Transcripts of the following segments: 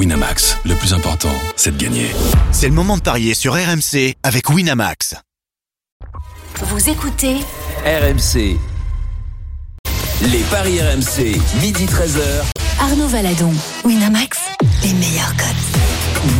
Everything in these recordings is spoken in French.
Winamax, le plus important, c'est de gagner. C'est le moment de parier sur RMC avec Winamax. Vous écoutez RMC. Les paris RMC, midi 13h. Arnaud Valadon, Winamax, les meilleurs codes.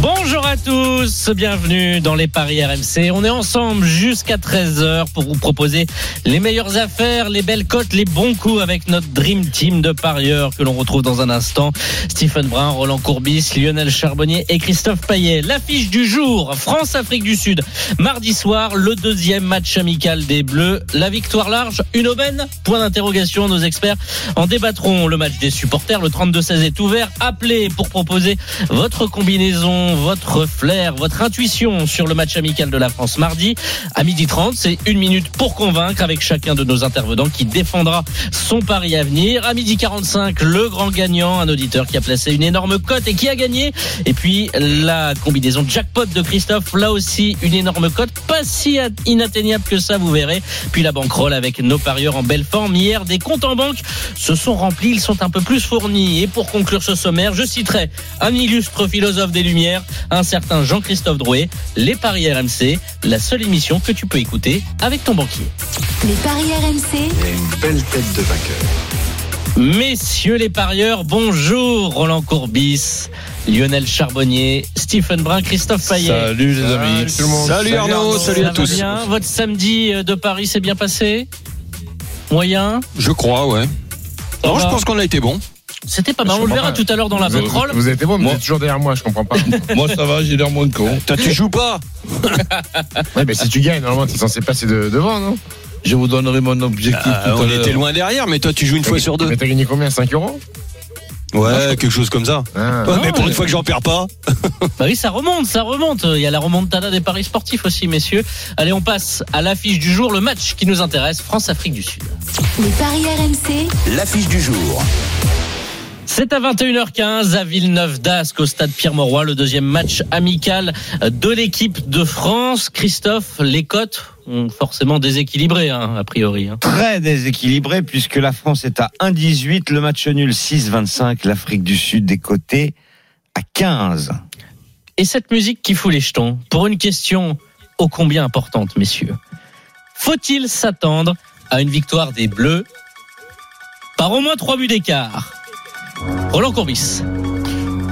Bonjour à tous, bienvenue dans les Paris RMC. On est ensemble jusqu'à 13h pour vous proposer les meilleures affaires, les belles cotes, les bons coups avec notre Dream Team de parieurs que l'on retrouve dans un instant. Stephen Brun, Roland Courbis, Lionel Charbonnier et Christophe Payet. L'affiche du jour, France-Afrique du Sud. Mardi soir, le deuxième match amical des Bleus. La victoire large, une aubaine Point d'interrogation, nos experts en débattront. Le match des supporters, le 32-16 est ouvert. Appelez pour proposer votre combinaison votre flair, votre intuition sur le match amical de la France mardi à midi 30. C'est une minute pour convaincre avec chacun de nos intervenants qui défendra son pari à venir. À midi 45, le grand gagnant, un auditeur qui a placé une énorme cote et qui a gagné. Et puis la combinaison jackpot de Christophe, là aussi une énorme cote, pas si inatteignable que ça, vous verrez. Puis la banquerolle avec nos parieurs en belle forme. Hier, des comptes en banque se sont remplis, ils sont un peu plus fournis. Et pour conclure ce sommaire, je citerai un illustre philosophe des Lumières un certain Jean-Christophe Drouet. Les Paris RMC, la seule émission que tu peux écouter avec ton banquier. Les Paris RMC. A une belle tête de vainqueur. Messieurs les parieurs, bonjour Roland Courbis, Lionel Charbonnier, Stephen Brun, Christophe Payet. Salut les amis. Salut, Salut Arnaud, salut à tous. bien? Votre samedi de Paris s'est bien passé? Moyen? Je crois, ouais. Ça Non, va je pense qu'on a été bon. C'était pas mal, Je on le verra pas. tout à l'heure dans la Vous, banquerolle. vous êtes bon, mais Moi- vous êtes toujours derrière moi, je comprends pas. Moi, ça va, j'ai l'air moins de con. Toi, tu joues pas ouais, mais si tu gagnes, normalement, tu es censé passer de- devant, non? Je vous donnerai mon objectif Euh, tout à On était loin derrière, mais toi, tu joues une fois sur deux. Mais t'as gagné combien? 5 euros? Ouais, quelque chose comme ça. Ah. Ouais, mais pour une fois que j'en perds pas. Bah oui, ça remonte, ça remonte. Il y a la remontada des paris sportifs aussi, messieurs. Allez, on passe à l'affiche du jour, le match qui nous intéresse, France-Afrique du Sud. Les Paris RMC. L'affiche du jour. C'est à 21h15 à Villeneuve d'Ascq au stade Pierre-Mauroy, le deuxième match amical de l'équipe de France. Christophe, les cotes ont forcément déséquilibré, hein, a priori. hein. très déséquilibré puisque la France est à 1,18, le match nul 6,25, l'Afrique du Sud des côtés à 15. Et cette musique qui fout les jetons, pour une question ô combien importante, messieurs. Faut-il s'attendre à une victoire des Bleus par au moins trois buts d'écart? Roland Courbis,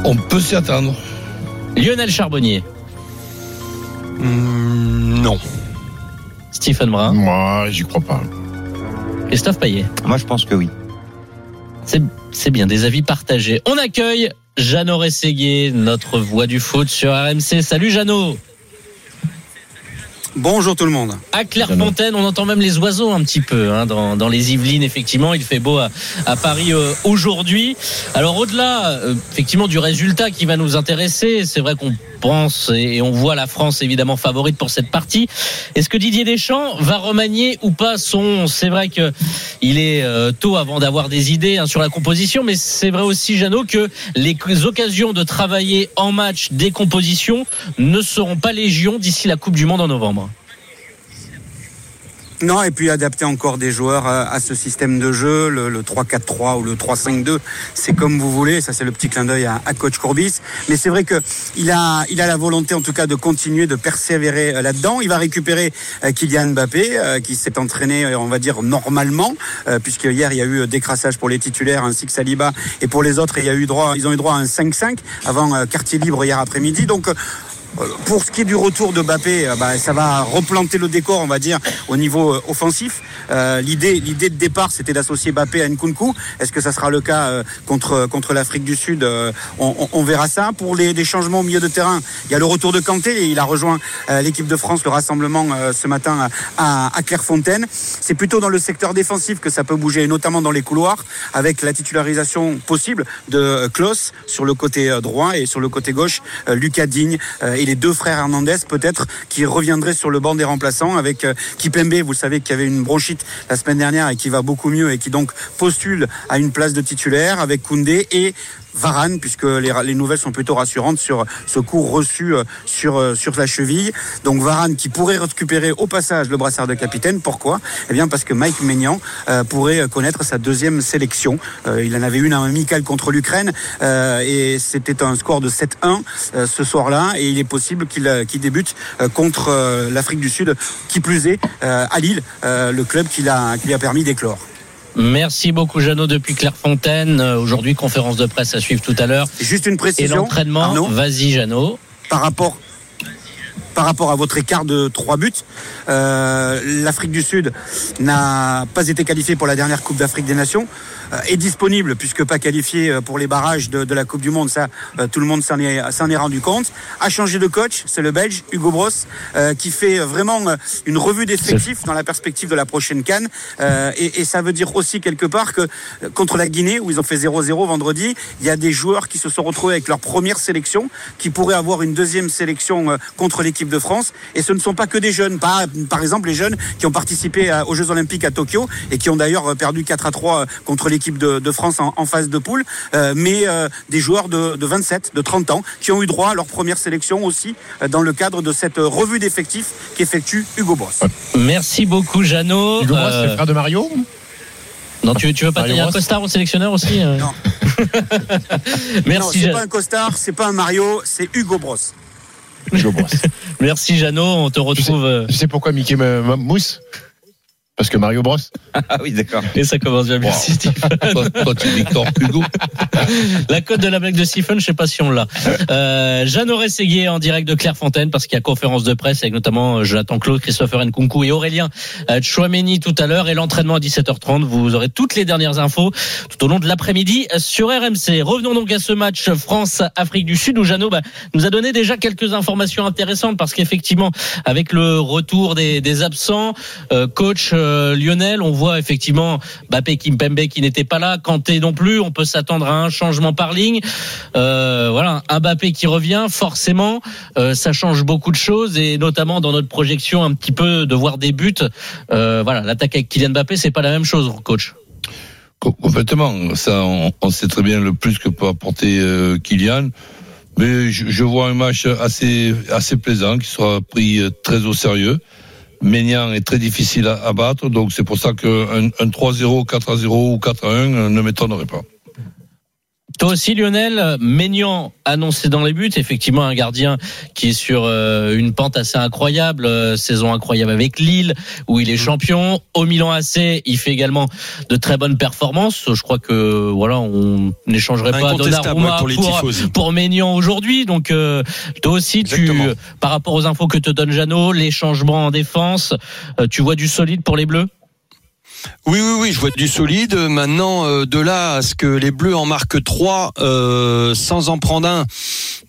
On peut s'y attendre. Lionel Charbonnier, Hmm, non. Stephen Brun, Moi, j'y crois pas. Christophe Payet. Moi, je pense que oui. C'est c'est bien, des avis partagés. On accueille Jeannot Rességuier, notre voix du foot sur RMC. Salut Jeannot Bonjour tout le monde. À Clairefontaine, on entend même les oiseaux un petit peu hein, dans, dans les Yvelines. Effectivement, il fait beau à, à Paris euh, aujourd'hui. Alors au-delà, euh, effectivement, du résultat qui va nous intéresser, c'est vrai qu'on pense et, on voit la France évidemment favorite pour cette partie. Est-ce que Didier Deschamps va remanier ou pas son C'est vrai que il est euh, tôt avant d'avoir des idées hein, sur la composition, mais c'est vrai aussi, Jeannot, que les occasions de travailler en match des compositions ne seront pas légion d'ici la Coupe du Monde en novembre. Non, et puis adapter encore des joueurs à, à ce système de jeu, le, le 3-4-3 ou le 3-5-2, c'est comme vous voulez. Ça, c'est le petit clin d'œil à, coach Courbis. Mais c'est vrai que il a, il a la volonté, en tout cas, de continuer, de persévérer euh, là-dedans. Il va récupérer euh, Kylian Mbappé, euh, qui s'est entraîné, euh, on va dire, normalement, euh, puisque hier, il y a eu euh, décrassage pour les titulaires, ainsi que Saliba, et pour les autres, il y a eu droit, ils ont eu droit à un 5-5 avant euh, quartier libre hier après-midi. Donc, euh, pour ce qui est du retour de Mbappé, euh, bah, ça va replanter le décor, on va dire, au niveau euh, offensif. Euh, l'idée, de départ, c'était d'associer Mbappé à Nkunku. Est-ce que ça sera le cas contre contre l'Afrique du Sud on, verra ça. Pour les, changements au milieu de terrain, il y a le retour de Kanté. Il a rejoint l'équipe de France, le rassemblement ce matin à, Clairefontaine. C'est plutôt dans le secteur défensif que ça peut bouger, et notamment dans les couloirs, avec la titularisation possible de Klaus sur le côté droit et sur le côté gauche, Lucas Digne les deux frères Hernandez peut-être qui reviendraient sur le banc des remplaçants avec euh, Kipembe, vous le savez, qui avait une bronchite la semaine dernière et qui va beaucoup mieux et qui donc postule à une place de titulaire avec Koundé et Varane, puisque les, les nouvelles sont plutôt rassurantes sur ce coup reçu euh, sur, euh, sur la cheville. Donc Varane qui pourrait récupérer au passage le brassard de capitaine. Pourquoi? Eh bien parce que Mike Maignan euh, pourrait connaître sa deuxième sélection. Il en avait une à amical contre l'Ukraine et c'était un score de 7-1 euh, ce soir-là et il est possible qu'il débute contre l'Afrique du Sud, qui plus est à Lille, le club qui, l'a- qui lui a permis d'éclore. Merci beaucoup Jeannot depuis Clairefontaine. Euh, Aujourd'hui, conférence de presse à suivre tout à l'heure. Juste une Et précision. l'entraînement, Arnaud, vas-y Jeannot. par rapport par rapport à votre écart de trois buts, euh, l'Afrique du Sud n'a pas été qualifiée pour la dernière Coupe d'Afrique des Nations, est disponible puisque pas qualifiée euh, pour les barrages de, la Coupe du Monde, ça euh, tout le monde s'en est, rendu compte. A changé de coach, c'est le Belge Hugo Bros euh, qui fait vraiment euh, une revue d'effectifs dans la perspective de la prochaine Cannes. Euh, et, ça veut dire aussi quelque part que euh, contre la Guinée où ils ont fait 0-0 vendredi, il y a des joueurs qui se sont retrouvés avec leur première sélection qui pourraient avoir une deuxième sélection euh, contre l'équipe de France. Et ce ne sont pas que des jeunes, pas par exemple les jeunes qui ont participé aux Jeux Olympiques à Tokyo et qui ont d'ailleurs euh, perdu 4 à 3 contre l'équipe de, de France en, en phase de poule, euh, mais euh, des joueurs de, de 27, de 30 ans qui ont eu droit à leur première sélection aussi euh, dans le cadre de cette revue d'effectifs qu'effectue Hugo Boss. Merci beaucoup Jeannot. Hugo Bros, c'est le frère de Mario non, tu, tu veux pas tenir un costard au sélectionneur aussi euh Non. non, Merci, c'est pas un costard, c'est pas un Mario, c'est Hugo Bros. Hugo Bros. Merci Jeannot. On te retrouve. euh, Tu sais pourquoi Mickey mousse Parce que Mario Bros. Ah oui, d'accord. Et ça commence bien. Merci Steve. Toi, toi, tu es Victor Hugo. La cote de la blague de Stephen, je sais pas si on l'a. Euh, Jeanne Rességuier en direct de Clairefontaine parce qu'il y a conférence de presse avec notamment euh, Jonathan Claude, Christopher Nkunku et Aurélien euh, Chouameni tout à l'heure et l'entraînement à 17h30. Vous aurez toutes les dernières infos tout au long de l'après-midi sur RMC. Revenons donc à ce match France-Afrique du Sud où Jeannot bah, nous a donné déjà quelques informations intéressantes parce qu'effectivement avec le retour des, des absents, euh, coach euh, Lionel, on voit effectivement Bappé Kimpembe qui n'était pas là, Kanté non plus, on peut s'attendre à un changement par ligne. Euh, voilà, un Mbappé qui revient, forcément, euh, ça change beaucoup de choses et notamment dans notre projection un petit peu de voir des buts. Euh, voilà, l'attaque avec Kylian Mbappé, c'est pas la même chose, coach. Co- Complètement. Ça, on, sait très bien le plus que peut apporter Kylian. Mais je, je vois un match assez, assez plaisant qui sera pris très au sérieux. Ménian est très difficile à, battre, donc c'est pour ça qu'un un 3-0, 4-0 ou 4-1 euh, ne m'étonnerait pas. Toi aussi, Lionel, Maignan annoncé dans les buts, effectivement un gardien qui est sur euh, une pente assez incroyable, euh, saison incroyable avec Lille où il est champion. Au Milan AC, il fait également de très bonnes performances. Je crois que voilà, on n'échangerait pas Donnarumma pour les pour, pour Maignan aujourd'hui. Donc euh, toi aussi, tu, par rapport aux infos que te donne Jeannot, les changements en défense, euh, tu vois du solide pour les Bleus? Oui, oui, oui, je vois du solide. Maintenant, euh, de là à ce que les Bleus en marquent trois euh, sans en prendre un,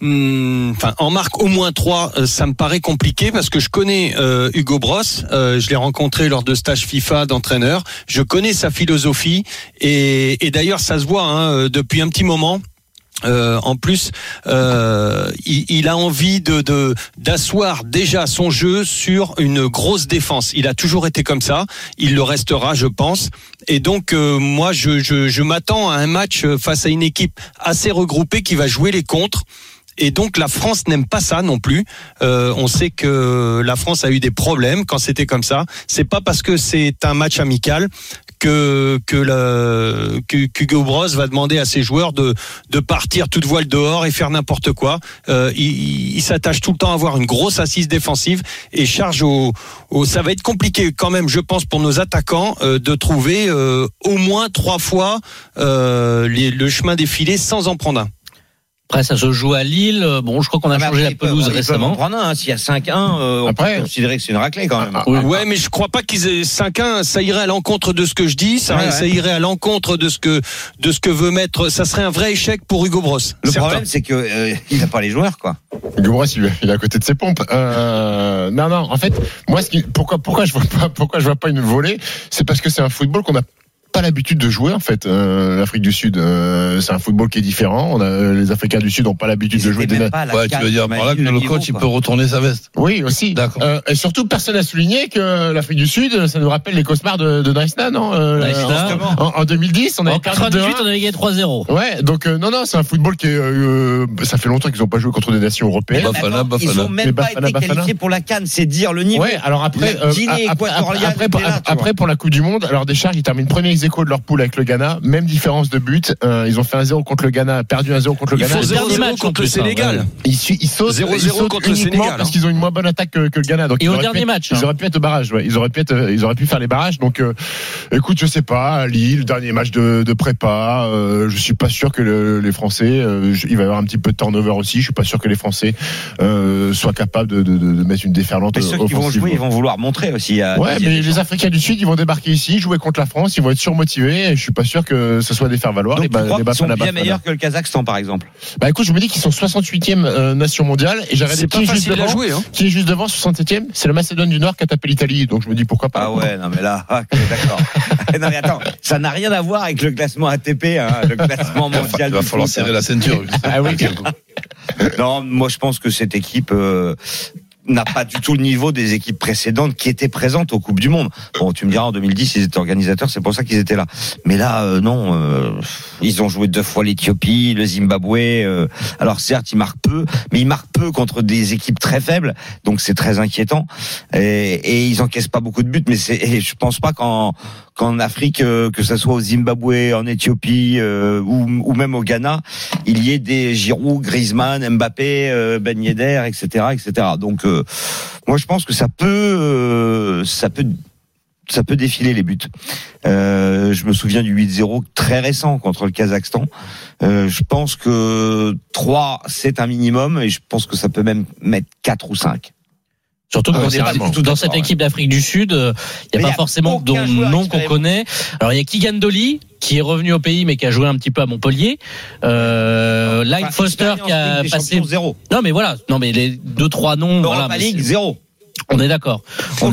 hum, enfin en marquent au moins trois, euh, ça me paraît compliqué parce que je connais euh, Hugo Bros. euh, je l'ai rencontré lors de stage FIFA d'entraîneur. Je connais sa philosophie et, et d'ailleurs ça se voit hein, euh, depuis un petit moment. Euh, en plus, euh, il, il a envie de d'asseoir déjà son jeu sur une grosse défense. Il a toujours été comme ça. Il le restera, je pense. Et donc, euh, moi, je, je, je m'attends à un match face à une équipe assez regroupée qui va jouer les contres. Et donc la France n'aime pas ça non plus. Euh, on sait que la France a eu des problèmes quand c'était comme ça. C'est pas parce que c'est un match amical que que le que qu'Hugo Bros va demander à ses joueurs de de partir toute voile dehors et faire n'importe quoi. Euh, il il- s'attache tout le temps à avoir une grosse assise défensive et charge au, au ça va être compliqué quand même, je pense, pour nos attaquants euh, de trouver euh, au moins trois fois euh, les- le chemin filets sans en prendre un. Après, ça se joue à Lille. Bon, je crois qu'on a Ah, changé la pelouse peuvent récemment. en prendre un, hein. S'il y a 5-1, euh, on Après- peut considérer que c'est une raclée quand même. Oui. Ouais, mais je crois pas qu'ils aient 5-1. Ça irait à l'encontre de ce que je dis. Ça, Ouais, ouais. ça irait à l'encontre de ce que de ce que veut mettre. Ça serait un vrai échec pour Hugo Bros. Le Certain. problème, c'est que euh, il n'a pas les joueurs, quoi. Hugo Bros, il, il est à côté de ses pompes. Euh, non, non. En fait, moi, ce qui, pourquoi, pourquoi je vois pas, pourquoi je vois pas une volée, c'est parce que c'est un football qu'on a pas l'habitude de jouer en fait. Euh, L'Afrique du Sud, euh, c'est un football qui est différent. On a, les Africains du Sud n'ont pas l'habitude de jouer des Ouais, tu veux dire par là que le niveau, coach, il peut retourner sa veste. Oui, aussi. D'accord. Euh, et surtout, personne n'a souligné que l'Afrique du Sud, ça nous rappelle les cauchemars de, de Dresden, non euh, Dresden. en, en- en 2010, on avait En perdu 98, 2-1. on avait gagné 3-0. Ouais, donc euh, non, non, c'est un football qui est. euh, ça fait longtemps qu'ils n'ont pas joué contre des nations européennes. Mais Bafana, Ils Bafana. ont même Mais pas Bafana, été Bafana. qualifiés pour la Cannes, c'est dire le niveau. Ouais, alors après, après, pour la Coupe du Monde, alors des charges, ils terminent premier ex aequo de leur poule avec le Ghana, même différence de but. Euh, ils ont fait un 0 contre le Ghana, perdu un 0 contre le Ghana. dernier 0-0 match, en contre le hein, Sénégal. Ils, ils sautent, 0-0 ils sautent contre le Sénégal, parce hein. qu'ils ont une moins bonne attaque que, que le Ghana. Donc Et ils au auraient dernier pu- match, ils hein. auraient pu être au barrage. Ouais. Ils auraient pu être, euh, ils auraient pu faire les barrages. Donc, euh, écoute, je sais pas, Lille, dernier match de, de prépa. Euh, je suis pas sûr que le- les Français, euh, il va y avoir un petit peu de turnover aussi. Je suis pas sûr que les Français euh, soient capables de, de, de, de mettre une déferlante Mais ceux qui vont jouer, ils vont vouloir montrer aussi. à Ouais, mais les Africains du Sud, ils vont débarquer ici, jouer contre la France, ils vont être surmotivés. Et je suis pas sûr que ce soit des faire valoir. Donc, les tu ba- crois les qu'ils sont bien meilleurs que le Kazakhstan, par exemple? Bah écoute, je me dis qu'ils sont 68e euh, nation mondiale et C'est qui pas est juste facile à devant. jouer. Hein. Qui est juste devant, 67e C'est le Macédoine du Nord qui a tapé l'Italie. Donc je me dis pourquoi pas. Ah ouais, non mais là, ok, d'accord. non mais attends, ça n'a rien à voir avec le classement ATP, hein, le classement Il va, mondial. il va falloir serrer hein. la ceinture. Ah oui. Non, moi je pense que cette équipe euh, n'a pas du tout le niveau des équipes précédentes qui étaient présentes aux Coupes du Monde. Bon, tu me diras, en 2010, ils étaient organisateurs, c'est pour ça qu'ils étaient là. Mais là, euh, non, euh, ils ont joué deux fois l'Éthiopie, le Zimbabwe. euh, alors certes, ils marquent peu, mais ils marquent peu contre des équipes très faibles, donc c'est très inquiétant. Et, et ils encaissent pas beaucoup de buts, mais je pense pas qu'en qu'en Afrique, euh, que ce soit au Zimbabwe, en Éthiopie euh, ou, ou même au Ghana, il y ait des Giroud, Griezmann, Mbappé, euh, Ben etc., etc. Donc, moi, je pense que ça peut, ça peut, ça peut défiler les buts. Euh, je me souviens du 8-0 très récent contre le Kazakhstan. Euh, je pense que 3, c'est un minimum, et je pense que ça peut même mettre 4 ou 5. Surtout que Ah, dans tout dans d'accord, cette ouais. équipe d'Afrique du Sud, euh, il n'y a pas a forcément joueur nom qu'on connaît. Alors il y a Keegan Dolly qui est revenu au pays mais qui a joué un petit peu à Montpellier. Euh, Line Enfin, Foster qui a passé. Zéro. Non mais voilà, non mais les deux trois noms. Europa voilà, League, zéro. on est d'accord.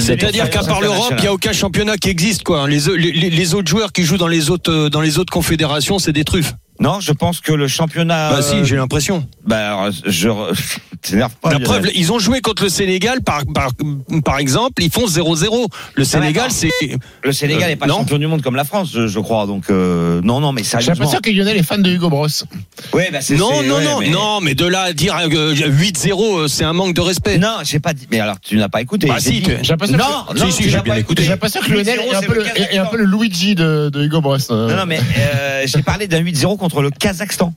C'est-à-dire qu'à part l'Europe, il n'y a aucun championnat qui existe. quoi. Les, les, les autres joueurs qui jouent dans les autres, euh, dans les autres confédérations, c'est des truffes. Non, je pense que le championnat. Bah si, euh, j'ai l'impression. Bah, je. T'énerve pas. La preuve, ils ont joué contre le Sénégal, par, par, par exemple, ils font 0-0. Le Sénégal, c'est... Le Sénégal Euh, n'est pas non. champion du monde comme la France, je, je crois. Donc, euh, non, non, mais J'ai sérieusement. l'impression que Lionel est fan de Hugo Bros. Ouais, bah, c'est- Non, c'est- non, ouais, non, mais- non, mais de là à dire euh, 8-0, euh, c'est un manque de respect. Non, j'ai pas dit. Mais alors, tu n'as pas écouté. Bah J'ai si, dit- tu- J'ai l'impression Non, que, non, Si, si, j'ai bien pas écouté. j'ai l'impression que Lionel 8-0, est un, peu le le, est un peu le Luigi de, de Hugo Bros. euh. Non, non, mais euh, j'ai parlé d'un 8-0 contre le Kazakhstan.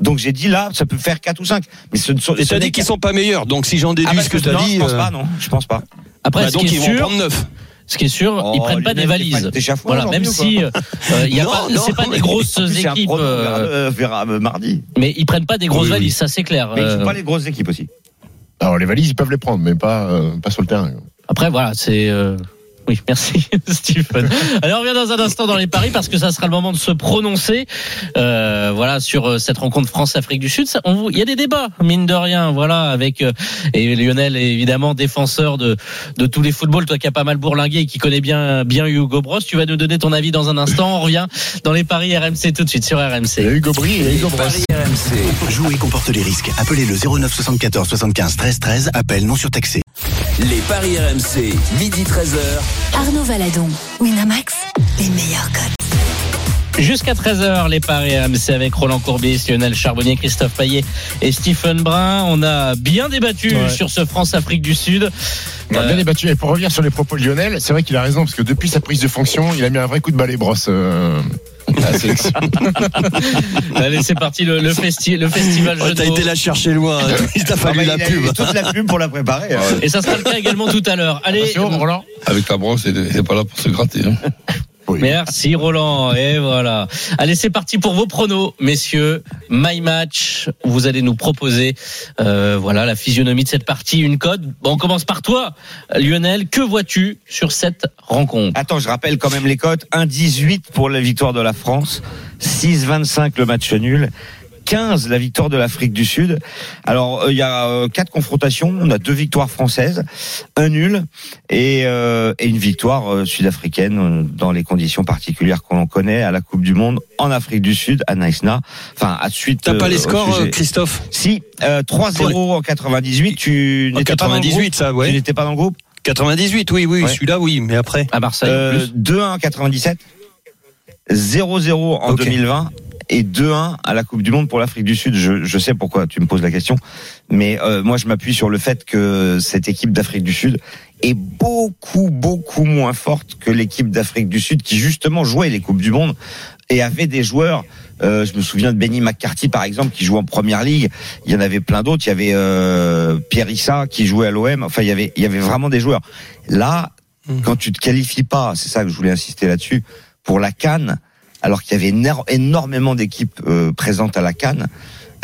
Donc j'ai dit là, ça peut faire 4 ou 5. Mais ce, Et t'as dit qu'ils sont pas meilleurs, donc si j'en Ah, déduis bah, ce que t'as non, dit... je pense euh, pas, non, je pense pas. Après, bah, ce donc qui est ils vont sûr, prendre 9. ce qui est sûr, Oh, ils prennent pas des valises. Voilà, même si euh, euh, y a Non, pas, non, c'est pas des grosses équipes, euh, euh, verra, euh, mardi. mais ils prennent pas des grosses Oui, oui. valises, ça c'est clair. Mais ils sont pas les grosses équipes aussi. Alors les valises, ils peuvent les prendre, mais pas, pas sur le terrain. Après, voilà, c'est. Oui, merci Stephen. Alors on revient dans un instant dans les paris parce que ça sera le moment de se prononcer, euh, voilà, sur euh, cette rencontre France-Afrique du Sud. Ça, on vous- il y a des débats, mine de rien, voilà, avec euh, et Lionel est évidemment défenseur de de tous les footballs, toi qui as pas mal bourlingué et qui connais bien bien Hugo Bros. Tu vas nous donner ton avis dans un instant. On revient dans les paris RMC tout de suite sur RMC. Hugo Brie et Hugo Bros. Paris RMC. Jouer comporte les risques. Appelez le 09 74 75 13 13. Appel non surtaxé. Les paris RMC, midi 13h. Arnaud Valadon, Winamax, les meilleurs codes. Jusqu'à 13h, les paris RMC avec Roland Courbis, Lionel Charbonnier, Christophe Payet et Stephen Brun. On a bien débattu Ouais. sur ce France-Afrique du Sud. On a Euh, bien débattu. Et pour revenir sur les propos de Lionel, c'est vrai qu'il a raison, parce que depuis sa prise de fonction, il a mis un vrai coup de balai brosse euh, à la sélection. Allez, c'est parti, le, le, festi- le festival de T'as été la chercher loin, hein. il t'a fallu la pub. toute la pub pour la préparer. hein. Et ça sera le cas également tout à l'heure. Allez, Roland. Avec la brosse, il n'est pas là pour se gratter. hein. merci Roland. Et voilà. Allez, c'est parti pour vos pronos, messieurs. My Match, vous allez nous proposer, euh, voilà, la physionomie de cette partie, une code. Bon, on commence par toi, Lionel. Que vois-tu sur cette rencontre? Attends, je rappelle quand même les cotes. 1,18 pour la victoire de la France, 6,25 le match nul, 2015, la victoire de l'Afrique du Sud. Alors, euh, il y a euh, quatre confrontations. On a deux victoires françaises, un nul et, euh, et une victoire euh, sud-africaine dans les conditions particulières qu'on connaît à la Coupe du Monde en Afrique du Sud, à Naïsna. Enfin, à suite. T'as pas euh, les scores, sujet- Christophe Si, euh, 3-0 en 98. Tu En n'étais pas dans le 98, groupe ça, Tu ouais. n'étais pas dans le groupe? 98, oui, oui, Ouais. celui-là, oui, mais après. À Marseille. en Euh, plus. 2-1 en 97, 0-0 en Ok. 2020 et 2-1 à la Coupe du Monde pour l'Afrique du Sud. Je, je sais pourquoi tu me poses la question, mais euh, moi je m'appuie sur le fait que cette équipe d'Afrique du Sud est beaucoup beaucoup moins forte que l'équipe d'Afrique du Sud qui justement jouait les Coupes du Monde et avait des joueurs. euh, je me souviens de Benny McCarthy par exemple qui joue en Première Ligue. Il y en avait plein d'autres. Il y avait euh, Pierre Issa qui jouait à l'OM. Enfin il y avait il y avait vraiment des joueurs. Là Mhm. quand tu te qualifies pas, c'est ça que je voulais insister là-dessus, pour la Cannes, alors qu'il y avait éno- énormément d'équipes euh, présentes à la Cannes,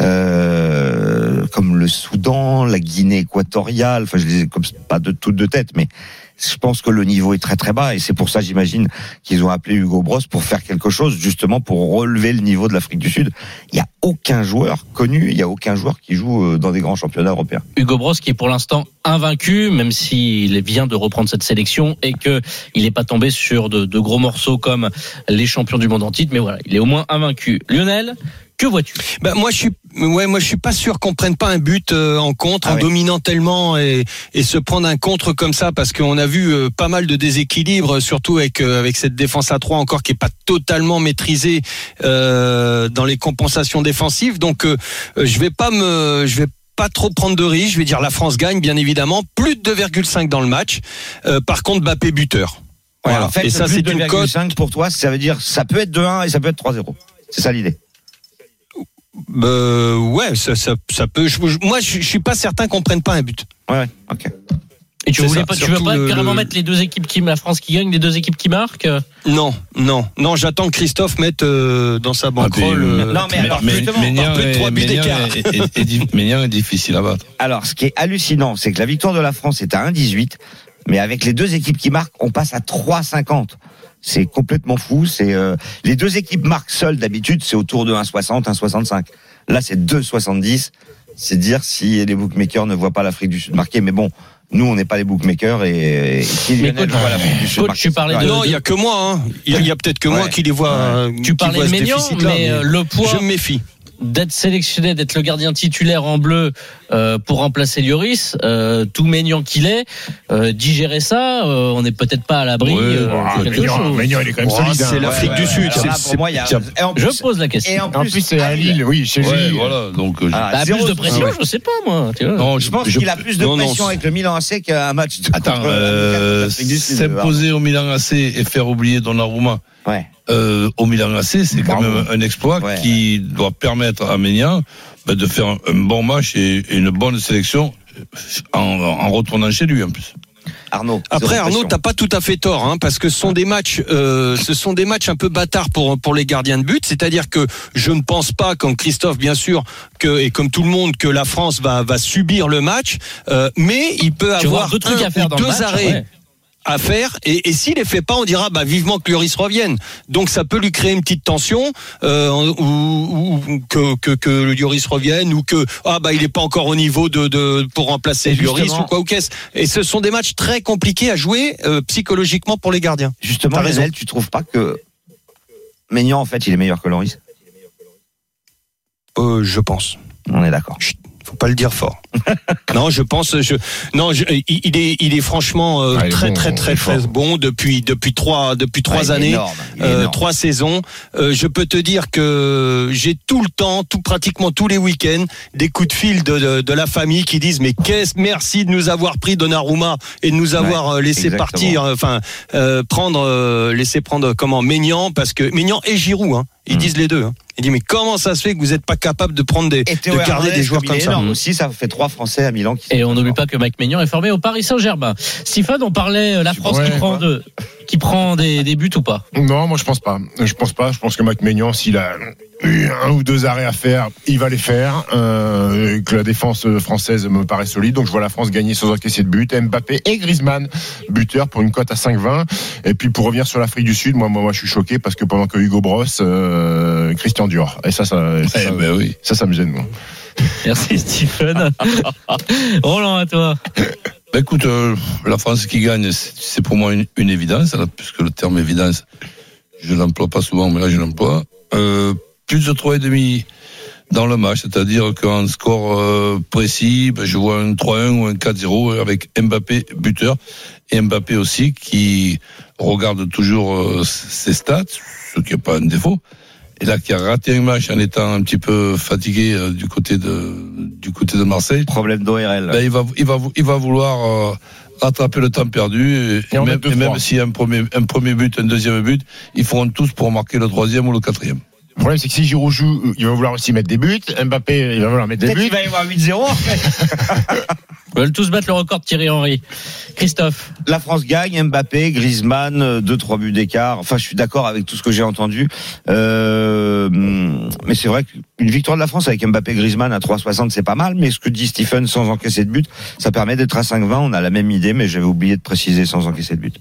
euh, comme le Soudan, la Guinée équatoriale, enfin je les ai pas de toutes de tête, mais je pense que le niveau est très très bas et c'est pour ça j'imagine qu'ils ont appelé Hugo Bros pour faire quelque chose justement pour relever le niveau de l'Afrique du Sud. Il y a aucun joueur connu, il y a aucun joueur qui joue euh, dans des grands championnats européens. Hugo Bros qui est pour l'instant invaincu, même s'il vient de reprendre cette sélection et que il n'est pas tombé sur de, de gros morceaux comme les champions du monde en titre, mais voilà, il est au moins invaincu. Lionel, que vois-tu Bah, moi, je suis, ouais, moi, je suis pas sûr qu'on prenne pas un but euh, en contre, Ah en ouais. dominant tellement et, et se prendre un contre comme ça, parce qu'on a vu euh, pas mal de déséquilibres, surtout avec euh, avec cette défense à 3 encore qui est pas totalement maîtrisée euh, dans les compensations défensives. Donc, euh, euh, je vais pas me, je vais pas trop prendre de risques. Je vais dire la France gagne, bien évidemment, plus de 2,5 dans le match. Euh, par contre, Bappé buteur. Voilà. En fait, et ça, c'est une cote 2,5 pour toi, ça veut dire ça peut être 2-1 et ça peut être 3-0. C'est ça l'idée. Euh, ouais, ça, ça, ça peut. je- je- moi, je, je suis pas certain qu'on prenne pas un but. Ouais, ok. Et tu voulais ça, pas, tu veux pas le- carrément le- mettre les deux équipes qui, la France qui gagne, les deux équipes qui marquent? Non, non, non. J'attends que Christophe mette euh, dans sa banquerole. puis, euh, non, mais alors, justement, Ménian plus de buts d'écart. di- Ménian est difficile à battre. Alors, ce qui est hallucinant, c'est que la victoire de la France est à 1,18, mais avec les deux équipes qui marquent, on passe à 3,50. C'est complètement fou. C'est euh, les deux équipes marquent seules d'habitude, c'est autour de 1,60, 1,65. Là, c'est 2,70. C'est dire si les bookmakers ne voient pas l'Afrique du Sud marquer. Mais bon, nous, on n'est pas les bookmakers et, et si Mais coach, voit l'Afrique du Sud coach, tu parlais de- non, il y a que moi. Hein. Il y a, peut-être que moi qui les vois. euh, Tu qui parlais vois de Ménian, mais euh, le poids je me méfie. D'être sélectionné, d'être le gardien titulaire en bleu euh, pour remplacer Lloris, euh, tout Ménian qu'il est, euh, digérer ça, euh, on n'est peut-être pas à l'abri Ouais, euh, Ah, Ménian, chose. Ménian, il est quand même Oh, solide. c'est hein. l'Afrique Ouais, du ouais, Sud. c'est- moi, il y a- et en Je plus- pose la question. Et en plus, c'est à Lille, oui, chez Ouais, lui. voilà. Donc, je- Ah, Bah, zéro- plus de pression, ouais. je sais pas moi. Tu vois. non, Je pense qu'il a plus de non, pression avec le Milan AC qu'un match de Attends, euh, s'imposer au Milan AC et faire oublier Donnarumma Ouais. euh, au Milan AC, c'est quand même un exploit Ouais. qui doit permettre à Ménian bah, de faire un, un bon match et, et une bonne sélection en, en retournant chez lui en plus. Arnaud. Après Arnaud, t'as pas tout à fait tort, hein, parce que ce sont des matchs, euh, ce sont des matchs un peu bâtards pour pour les gardiens de but. C'est-à-dire que je ne pense pas, comme Christophe bien sûr, que et comme tout le monde, que la France va va subir le match, euh, mais il peut Tu avoir deux trucs un à faire ou dans deux le match. arrêts. ouais. À faire. Et, et s'il les fait pas on dira bah vivement que Lloris revienne. Donc ça peut lui créer une petite tension euh, ou, ou que, que que Lloris revienne ou que ah bah il est pas encore au niveau de, de pour remplacer Lloris ou quoi ou qu'est-ce. Et ce sont des matchs très compliqués à jouer euh, psychologiquement pour les gardiens. Justement. Lionel, tu trouves pas que Maignan, en fait, il est meilleur que Loris euh, je pense. On est d'accord. Faut pas le dire fort. non, je pense, je, non, je, il est, il est franchement euh, Ah, très, bon, très, très, très bon depuis, depuis trois, depuis trois est années. énorme, euh, trois saisons. Euh, je peux te dire que j'ai tout le temps, tout pratiquement tous les week-ends, des coups de fil de, de, de la famille qui disent mais qu'est-ce, merci de nous avoir pris Donnarumma et de nous avoir euh, laissé exactement. partir, euh, enfin euh, prendre, euh, laisser prendre comment Maignan parce que Maignan et Giroud, hein, ils Mm. disent les deux. Hein. Il dit mais comment ça se fait que vous n'êtes pas capable de prendre des, de garder des joueurs comme ça énorme aussi, ça fait trois Français à Milan qui Et on n'oublie pas que Mike Maignan est formé au Paris Saint-Germain. Stéphane, on parlait euh, la France Ouais, qui prend deux. qui prend des, des buts ou pas? Non, moi je pense pas. Je pense pas. Je pense que Mac Maignan, s'il a un ou deux arrêts à faire, il va les faire. Euh, que la défense française me paraît solide. Donc je vois la France gagner sans encaisser de but. Mbappé et Griezmann, buteurs pour une cote à 5,20. Et puis pour revenir sur l'Afrique du Sud, moi, moi, moi, je suis choqué parce que pendant que Hugo Brosse, euh, Christian Dior. Et ça, ça, ça, Eh ça, ben oui. ça, ça me gêne. Moi. Merci Stephen. Roland, à toi. Ben écoute, euh, la France qui gagne, c'est c'est pour moi une, une évidence, là, puisque le terme évidence, je l'emploie pas souvent, mais là je l'emploie. Euh, plus de 3,5 dans le match, c'est-à-dire qu'en score euh, précis, ben, je vois un 3-1 ou un 4-0 avec Mbappé buteur et Mbappé aussi qui regarde toujours euh, ses stats, ce qui n'est pas un défaut. Et là, qui a raté un match en étant un petit peu fatigué euh, du côté de du côté de Marseille. Problème d'ORL. Ben, il va, il va, il va vouloir euh, rattraper le temps perdu. Et, même, et même s'il y a un premier, un premier but, un deuxième but, ils feront tous pour marquer le troisième ou le quatrième. Le problème, c'est que si Giroud joue, il va vouloir aussi mettre des buts. Mbappé, il va vouloir mettre des Peut-être buts. qu'il va y avoir 8-0. Ils veulent tous battre le record de Thierry Henry. Christophe. La France gagne, Mbappé, Griezmann, euh, deux trois buts d'écart. Enfin, je suis d'accord avec tout ce que j'ai entendu. Euh, mais c'est vrai qu'une victoire de la France avec Mbappé, Griezmann à 3,60 c'est pas mal. Mais ce que dit Stephen sans encaisser de but, ça permet d'être à 5,20. On a la même idée, mais j'avais oublié de préciser sans encaisser de but.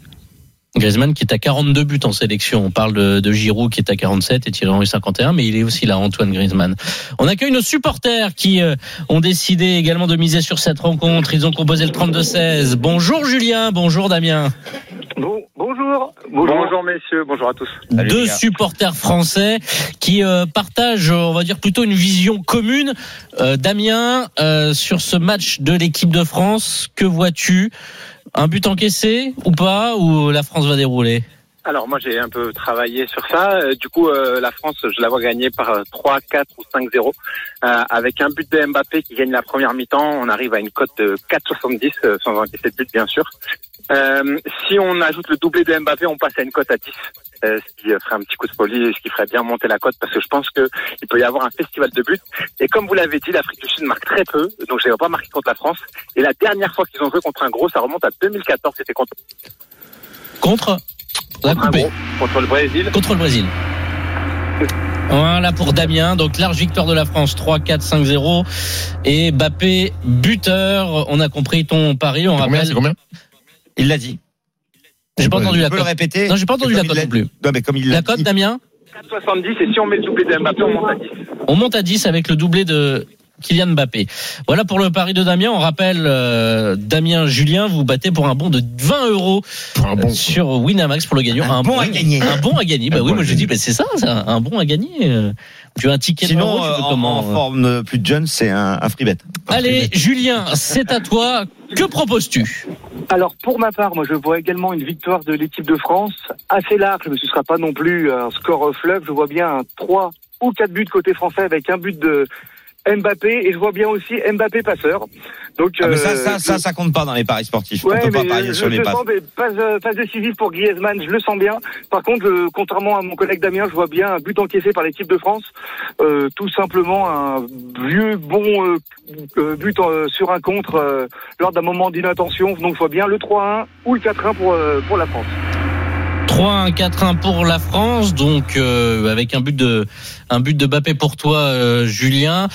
Griezmann qui est à 42 buts en sélection. On parle de, de Giroud qui est à 47 et Thierry Henry 51, mais il est aussi là, Antoine Griezmann. On accueille nos supporters qui euh, ont décidé également de miser sur cette rencontre. Ils ont composé le 32-16. Bonjour Julien, bonjour Damien. Bon, bonjour. bonjour. messieurs, bonjour à tous. Salut, Deux supporters français qui euh, partagent, on va dire plutôt une vision commune. Euh, Damien, euh, sur ce match de l'équipe de France, que vois-tu? Un but encaissé ou pas Ou la France va dérouler Alors moi j'ai un peu travaillé sur ça. Euh, Du coup euh, la France je la vois gagner par euh, 3, 4 ou 5-0 euh, avec un but de Mbappé qui gagne la première mi-temps. On arrive à une cote de 4,70 euh, sans encaisser de but bien sûr. Euh, si on ajoute le doublé de Mbappé, on passe à une cote à 10. Ce qui ferait un petit coup de folie, ce qui ferait bien monter la cote parce que je pense que il peut y avoir un festival de buts. Et comme vous l'avez dit, l'Afrique du Sud marque très peu, donc je n'avais pas marqué contre la France. Et la dernière fois qu'ils ont joué contre un gros, ça remonte à 2014, c'était contre, Contre La contre gros, contre le Brésil. contre le Brésil. Voilà pour Damien. Donc large victoire de la France 3 4 5 0 et Mbappé buteur. On a compris ton pari, on Combien, rappelle. c'est combien? Il l'a dit. J'ai pas entendu Tu la le cote. répéter Non, j'ai pas entendu la cote non plus. Non, mais comme il l'a La cote. Damien 4,70 et si on met le doublé de Mbappé, on monte à 10. On monte à 10 avec le doublé de Kylian Mbappé. Voilà pour le pari de Damien. On rappelle euh, Damien Julien, vous battez pour un bon de 20 euros Pour un bon. sur Winamax pour le gagnant. Un bon à gagner. Un bon à gagner. Bah Un oui, bon moi je dis, bah, c'est ça, ça, un bon à gagner. Euh, Tu as un ticket de 20 Sinon, euros, tu euh, en, comment en euh forme euh, plus jeune, c'est un, un free bet. Allez, Julien, c'est à toi. Que proposes-tu? Alors pour ma part, moi je vois également une victoire de l'équipe de France assez large, mais ce sera pas non plus un score fleuve. Je vois bien un 3 ou 4 buts côté français avec un but de Mbappé et je vois bien aussi Mbappé passeur. Donc Ah, mais euh, ça, ça, ça, ça compte pas dans les paris sportifs. Ouais, On peut pas parier je, sur les passes. euh, passes décisives pour Griezmann, je le sens bien. Par contre, je- contrairement à mon collègue Damien, je vois bien un but encaissé par l'équipe de France. Euh, tout simplement un vieux bon euh, euh, but euh, sur un contre euh, lors d'un moment d'inattention. Donc je vois bien le 3-1 ou le 4-1 pour, euh, pour la France. 3-1, 4-1 pour la France, donc euh, avec un but de un but de Mbappé pour toi, euh, Julien.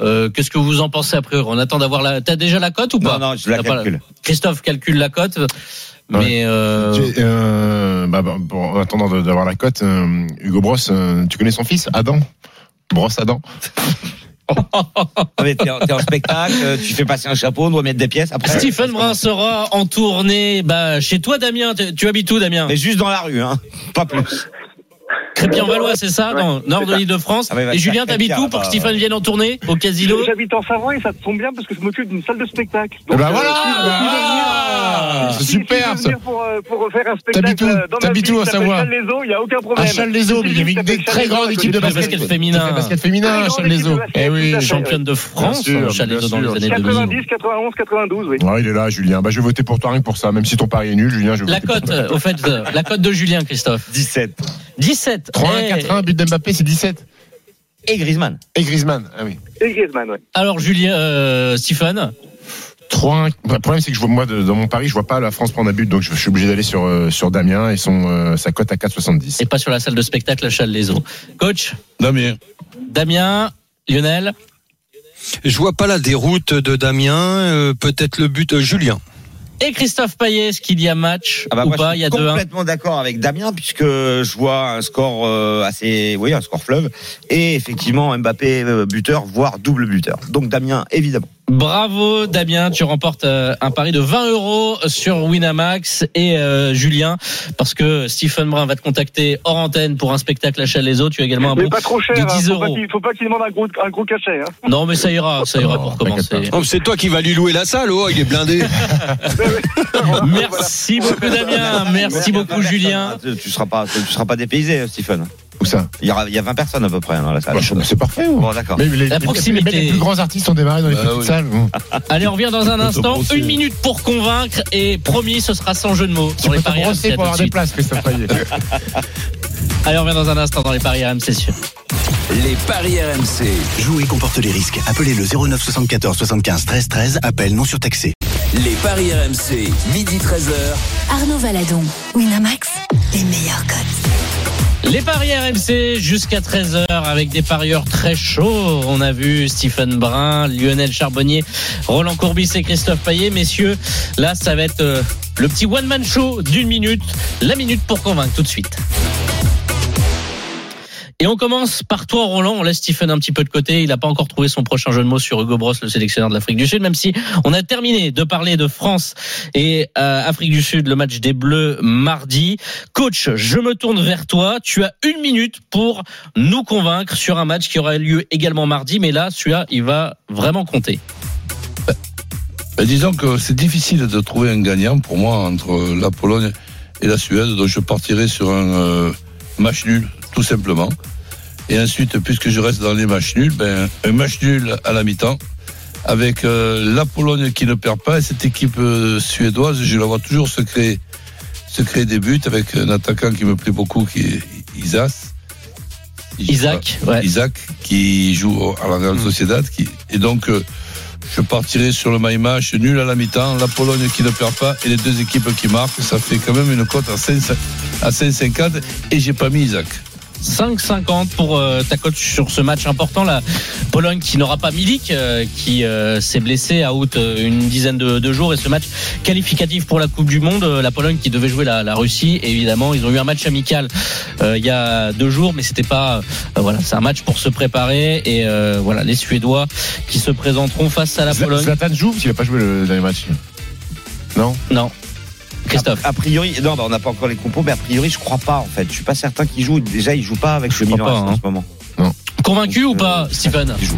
Euh, Qu'est-ce que vous en pensez après On attend d'avoir la. T'as déjà la cote ou pas? Non, non, je la pas calcule. Christophe calcule la cote, mais euh, Tu- euh, bah, bah, bon, en attendant d'avoir la cote, euh, Hugo Brosse, euh, tu connais son fils, Adam? Brosse Adam T'es en, t'es en spectacle, euh, tu fais passer un chapeau, on doit mettre des pièces après. Stephen Brun sera en tournée bah, chez toi, Damien. Tu tu habites où, Damien? Mais juste dans la rue, hein. Pas plus. Crépien-Valois, c'est ça, Ouais, dans le nord c'est de l'île-de-France. Ah va Et te Julien, t'habites où pour que là-bas, Stephen vienne en tournée Au casino? J'habite en Savoie et ça tombe bien parce que je m'occupe d'une salle de spectacle. Eh ben euh, voilà, si- bah si- voilà. si- C'est si- super, si venir pour, euh, pour faire un spectacle T'habites où euh, dans ma T'habites ville où, à Savoie? Il n'y a aucun problème. À Challes-les-Eaux, mais il y avait une des très grande équipe de Le basket. féminin. Basket féminin, de basket, Eh oui. Championne de France, Bien sûr, Chalais-Eaux dans les années 2000. 90, 91, 92, oui. Ouais, il est là, Julien. Bah, je vais voter pour toi rien que pour ça. Même si ton pari est nul, Julien, je vais La voter pour cote, toi. euh, au fait, euh, la cote de Julien, Christophe. 17. 17. 3-1, Eh, 4-1, but d'Mbappé, c'est 17. Et Griezmann. Et Griezmann, ah oui. Et Griezmann, ouais. Alors, Julien, euh, Stephen 3 Le problème, c'est que je vois, moi, de- dans mon pari, je vois pas la France prendre un but, donc je, je suis obligé d'aller sur, euh, sur Damien et son, euh, sa cote à 4,70. Et pas sur la salle de spectacle à Châles-les-Eaux. Coach, Damien. Damien, Lionel, Je vois pas la déroute de Damien, euh, peut-être le but Julien. Et Christophe Payet, est-ce qu'il y a match Ah bah ou moi, pas je Il y a suis 2-1. complètement d'accord avec Damien puisque je vois un score euh, assez, oui, un score fleuve et effectivement Mbappé euh, buteur, voire double buteur. Donc Damien, évidemment. Bravo Damien, tu remportes euh, un pari de 20 euros sur Winamax et euh, Julien, parce que Stephen Brun va te contacter hors antenne pour un spectacle à Châles-les-Eaux. Tu as également un bon pas trop cher, de hein, 10 faut pas euros. qu'il faut pas qu'il demande un gros, un gros cachet. Hein. Non mais ça ira, ça ira pour commencer. Oh, c'est toi qui vas lui louer la salle, oh, il est blindé. Merci beaucoup Damien, merci beaucoup Julien. Tu tu seras pas, tu seras pas dépaysé, Stephen. Où ça Il y, aura, il y a 20 personnes à peu près hein, dans la salle. Bah, C'est parfait. ou Bon, d'accord. Mais les, La proximité. les- les plus grands artistes ont démarré dans les Bah petites oui. salles. Bon. Allez, on revient dans un instant. Une minute pour convaincre et promis, ce sera sans jeu de mots Tu sur les paris brosser RMC. pour avoir des places, Christophe Payet. Allez, on revient dans un instant dans les paris RMC. sûr. Les paris RMC. Jouer comporte les risques. Appelez le 09 74 75 13 13. Appel non surtaxé. Les paris RMC. Midi 13h. Arnaud Valadon, Winamax, les meilleurs codes. Les paris RMC jusqu'à 13h avec des parieurs très chauds. On a vu Stephen Brun, Lionel Charbonnier, Roland Courbis et Christophe Payet. Messieurs, là, ça va être euh, le petit one-man show d'une minute. La minute pour convaincre tout de suite. Et on commence par toi, Roland. On laisse Stephen un petit peu de côté. Il n'a pas encore trouvé son prochain jeu de mots sur Hugo Bros, le sélectionneur de l'Afrique du Sud, même si on a terminé de parler de France et euh, Afrique du Sud, le match des Bleus mardi. Coach, je me tourne vers toi. Tu as une minute pour nous convaincre sur un match qui aura lieu également mardi, mais là, celui-là, il va vraiment compter. Ben, disons que c'est difficile de trouver un gagnant pour moi entre la Pologne et la Suède, donc je partirai sur un euh, match nul, tout simplement. Et ensuite, puisque je reste dans les matchs nuls, ben, un match nul à la mi-temps, avec euh, la Pologne qui ne perd pas, et cette équipe euh, suédoise, je la vois toujours se créer, se créer des buts, avec un attaquant qui me plaît beaucoup, qui est Isas. Isaac, ouais. Isaac, qui joue à la Real Sociedad, qui, et donc, euh, je partirai sur le my match nul à la mi-temps, la Pologne qui ne perd pas et les deux équipes qui marquent. Ça fait quand même une cote à 5 à 5,50 et j'ai pas mis Isaac. 5,50 pour euh, ta cote sur ce match important. La Pologne qui n'aura pas Milik, euh, qui euh, s'est blessé à août une dizaine de, de jours. Et ce match qualificatif pour la Coupe du Monde. La Pologne qui devait jouer la, la Russie. Et évidemment, ils ont eu un match amical il y a deux jours, mais c'était pas. voilà, c'est un match pour se préparer. Et voilà, les Suédois qui se présenteront face à la Zla- Pologne. Zlatan joue qu'il n'a pas joué le dernier match. Non? Non. Christophe. A, a priori, non, bah, on n'a pas encore les compos, mais a priori, je crois pas en fait. Je suis pas certain qu'il joue. Déjà, il joue pas avec Je le crois Milan pas, AC en hein. ce moment. Convaincu ou Euh, pas, Stephen Il joue.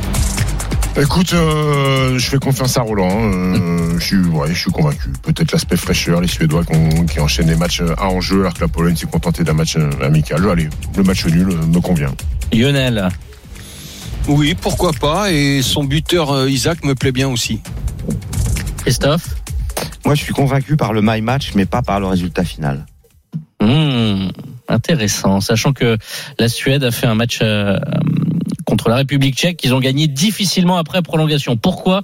Écoute, euh, je fais confiance à Roland. euh, je suis, ouais, je suis convaincu. Peut-être l'aspect fraîcheur, les Suédois qui, ont- qui enchaînent les matchs à enjeu, alors que la Pologne s'est contentée d'un match euh, amical. Allez, le match nul euh, me convient. Lionel. Oui, pourquoi pas. Et son buteur euh, Isaac me plaît bien aussi. Christophe. Moi, je suis convaincu par le my match, mais pas par le résultat final. Hmm, intéressant, sachant que la Suède a fait un match euh, contre la République tchèque qu'ils ont gagné difficilement après prolongation. Pourquoi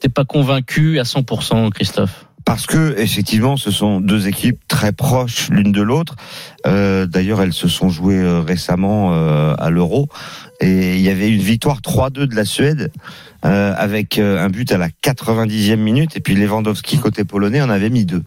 t'es pas convaincu à 100%, Christophe? Parce que effectivement, ce sont deux équipes très proches l'une de l'autre. Euh, D'ailleurs, elles se sont jouées euh, récemment euh, à l'Euro, et il y avait une victoire 3-2 de la Suède euh, avec euh, un but à la 90e minute, et puis Lewandowski côté polonais en avait mis deux.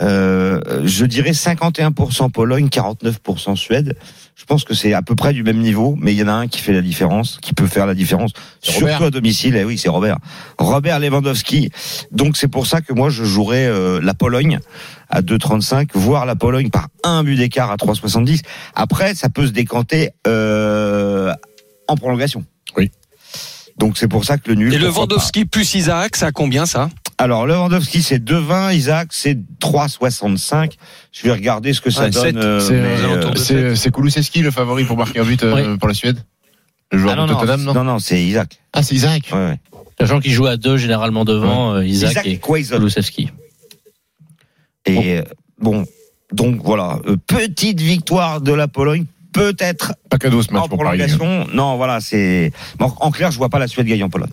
Euh, je dirais 51% Pologne, 49% Suède. Je pense que c'est à peu près du même niveau, mais il y en a un qui fait la différence, qui peut faire la différence, surtout Robert. à domicile. Et oui, c'est Robert. Robert Lewandowski. Donc c'est pour ça que moi je jouerais euh, la Pologne à 2,35, voire la Pologne par un but d'écart à 3,70. Après, ça peut se décanter euh, en prolongation. Oui. Donc c'est pour ça que le nul. Et. Lewandowski plus Isaac, ça a combien ça? Alors Lewandowski c'est 2,20, Isaac c'est 3,65. Je vais regarder ce que ça Ouais, donne. euh, C'est euh, euh, c'est- Kulusevski le favori pour marquer un but euh, pour la Suède Le joueur ah non, de non, Tottenham, non, non, non, c'est Isaac. Ah, c'est Isaac. Ouais, ouais. Sachant qu'ils jouent à deux généralement devant Isaac, Isaac et. Kulusevski. Et euh, bon, donc voilà, petite victoire de la Pologne, peut-être Pas cadeau ce match en pour Paris. Non, voilà, c'est. bon, en clair, je vois pas la Suède gagner en Pologne.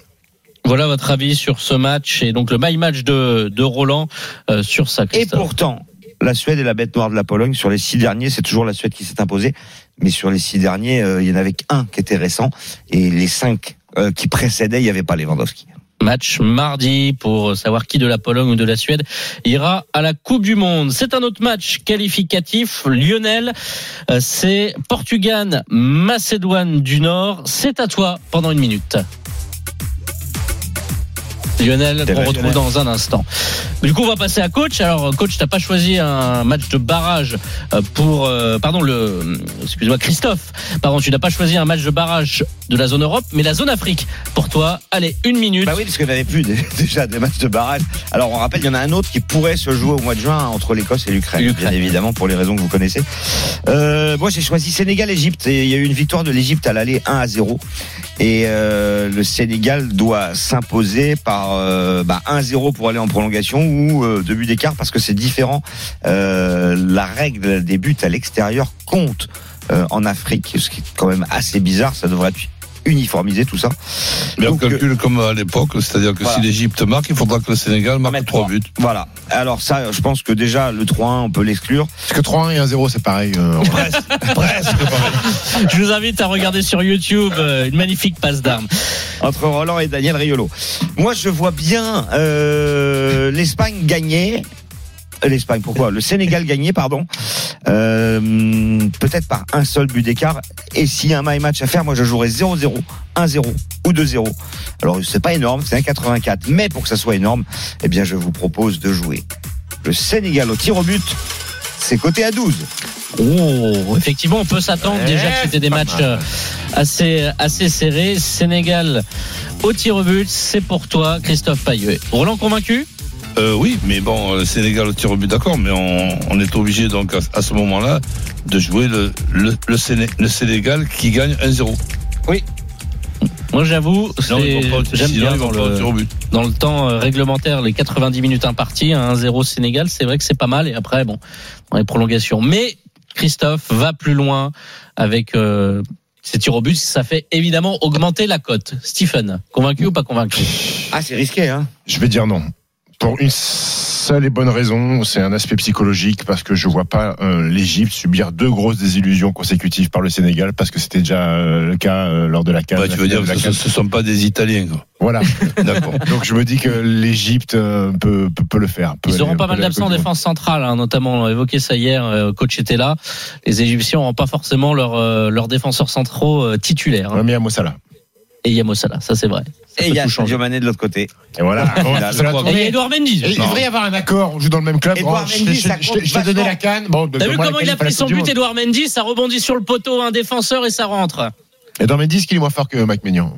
Voilà votre avis sur ce match et donc le my match de, de Roland euh, sur ça. Et pourtant, la Suède est la bête noire de la Pologne. Sur les six derniers, c'est toujours la Suède qui s'est imposée. Mais sur les six derniers, euh, il y en avait qu'un qui était récent. Et les cinq euh, qui précédaient, il n'y avait pas Lewandowski. Match mardi pour savoir qui de la Pologne ou de la Suède ira à la Coupe du Monde. C'est un autre match qualificatif. Lionel, euh, c'est Portugal, Macédoine du Nord. C'est à toi pendant une minute. Lionel, qu'on retrouve dans un instant. Du coup, on va passer à coach. Alors, coach, t'as pas choisi un match de barrage euh, pour, euh, pardon, le, excuse-moi, Christophe. Pardon, tu n'as pas choisi un match de barrage de la zone Europe, mais la zone Afrique. Pour toi, allez, une minute. Bah oui, parce qu'on n'avait plus dé- déjà des matchs de barrage. Alors on rappelle, il y en a un autre qui pourrait se jouer au mois de juin entre l'Écosse et l'Ukraine, L'Ukraine. bien évidemment pour les raisons que vous connaissez. Euh, moi j'ai choisi Sénégal-Égypte et il y a eu une victoire de l'Égypte à l'aller 1 à 0 et euh, le Sénégal doit s'imposer par euh, bah, 1-0 pour aller en prolongation ou euh, deux buts d'écart parce que c'est différent. Euh, la règle des buts à l'extérieur compte euh, en Afrique, ce qui est quand même assez bizarre. Ça devrait être uniformisé tout ça. Mais on Donc, euh, calcule comme à l'époque, c'est-à-dire que Voilà. si l'Égypte marque, il faudra que le Sénégal marque mettre trois trois. buts. Voilà. Alors ça, je pense que déjà le 3-1, on peut l'exclure. Parce que 3-1 et 1-0, c'est pareil. euh, Presque, presque pareil. Je vous invite à regarder sur YouTube euh, une magnifique passe d'armes. entre Roland et Daniel Riolo. Moi, je vois bien euh, l'Espagne gagner. L'Espagne, pourquoi Le Sénégal gagner, pardon. Euh, Peut-être par un seul but d'écart. Et s'il y a un my match à faire, moi je jouerais 0-0, 1-0 ou 2-0. Alors c'est pas énorme, c'est un 84. Mais pour que ça soit énorme, eh bien je vous propose de jouer le Sénégal au tir au but. C'est coté à 12. Oh, effectivement, on peut s'attendre Ouais, déjà que c'était des matchs mal. euh, assez, assez serrés. Sénégal au tir au but, c'est pour toi, Christophe Payeux. Roland convaincu? Euh, oui, mais bon, le Sénégal au tir au but, d'accord, mais on, on est obligé donc à, à ce moment-là de jouer le, le, le, Séné- le Sénégal qui gagne 1-0. Moi, j'avoue, c'est- j'aime sinon, bien ils vont dans le, tir au but. dans le temps euh, réglementaire, les 90 minutes imparties, un 1-0 Sénégal, c'est vrai que c'est pas mal. Et après, bon, dans les prolongations. Mais Christophe va plus loin avec euh, ces tirs au but. Ça fait évidemment augmenter la cote. Stephen, convaincu ou pas convaincu? Ah, c'est risqué, hein Je vais dire non. Pour une seule et bonne raison, c'est un aspect psychologique parce que je vois pas euh, l'Égypte subir deux grosses désillusions consécutives par le Sénégal parce que c'était déjà euh, le cas euh, lors de la CAN. Ouais, tu veux dire que ce ne sont pas des Italiens. Quoi. Voilà. D'accord. Donc je me dis que l'Égypte euh, peut, peut, peut le faire. peut Ils aller- auront pas mal d'absents en défense centrale, hein, notamment on a évoqué ça hier, euh, coach était là. Les Égyptiens n'auront pas forcément leurs euh, leurs défenseurs centraux euh, titulaires. hein. Ouais, mais à Mossala. Et il y a Mossala, ça c'est vrai. Ça Et il y a. Sadio Mané de l'autre côté. Et voilà. Là, Et il y a. Edouard Mendy. Et il devrait y avoir un accord. On joue dans le même club. Edouard je Mendy, je- t'ai donné la canne. Bon, T'as vu comment il a pris son but. Edouard Mendy? Ça rebondit sur le poteau, un défenseur et ça rentre. Et dans mes disques, il est moins fort que Mike Maignan.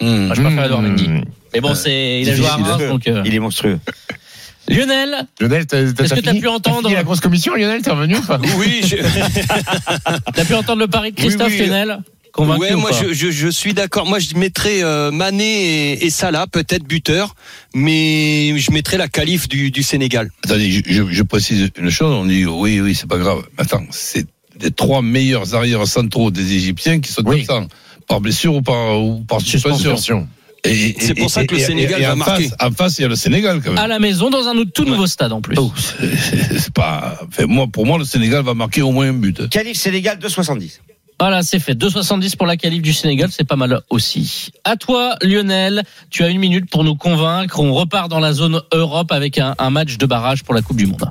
Moi, je préfère Edouard Mendy. Mmh. Mais bon, c'est il a joué à. Reims, donc. euh, Il est monstrueux. Lionel, Lionel, Est-ce que t'as pu entendre- fini la grosse commission, Lionel, t'es revenu ou pas? Oui, je, t'as pu entendre le pari de Christophe Oui, oui. Lionel? Convaincu ouais, ou moi je, je, je suis d'accord. Moi je mettrais euh, Mané et, et Salah peut-être buteur, mais je mettrais la qualif du, du Sénégal. Attendez, je, je, je précise une chose. On dit oui, oui, c'est pas grave. Attends, c'est les trois meilleurs arrières centraux des Égyptiens qui sont Oui. absents par blessure ou par, ou par suspension. C'est pour ça que le et- Sénégal et va en marquer. Face, en face, il y a le Sénégal quand même. À la maison, dans un tout nouveau stade en plus. Oh, c'est- pas. Enfin, moi, pour moi, le Sénégal va marquer au moins un but. Calif Sénégal 2,70. Voilà, c'est fait. 2,70 pour la qualif du Sénégal, c'est pas mal aussi. À toi, Lionel, tu as une minute pour nous convaincre. On repart dans la zone Europe avec un match de barrage pour la Coupe du Monde.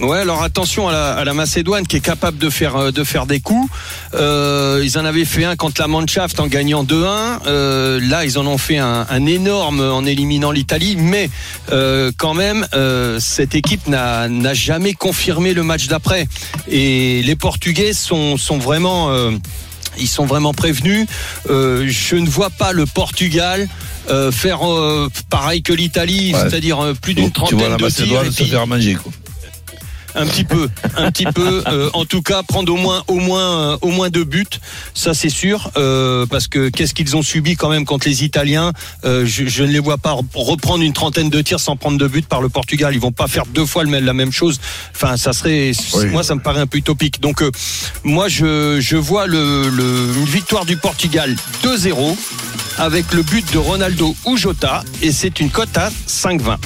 Ouais, alors attention à la, à la Macédoine qui est capable de faire euh, de faire des coups. Euh, ils en avaient fait un contre la Mannschaft en gagnant 2-1. Euh, là, ils en ont fait un, un énorme en éliminant l'Italie, mais euh, quand même, euh, cette équipe n'a jamais confirmé le match d'après. Et les Portugais sont sont vraiment euh, ils sont vraiment prévenus. Euh, je ne vois pas le Portugal euh, faire euh, pareil que l'Italie, Ouais. c'est-à-dire euh, plus d'une tu vois trentaine la de tirs. Macédoine se faire manger. Quoi. Un petit peu, un petit peu. euh, en tout cas, prendre au moins, au moins, euh, au moins deux buts, ça c'est sûr, euh, parce que qu'est-ce qu'ils ont subi quand même contre les Italiens euh, je, je ne les vois pas reprendre une trentaine de tirs sans prendre de buts par le Portugal. Ils vont pas faire deux fois la même chose. Enfin, ça serait, Oui. moi, ça me paraît un peu utopique. Donc, euh, moi, je, je vois le, le- une victoire du Portugal 2-0 avec le but de Ronaldo ou Jota, et c'est une cote à 5-20.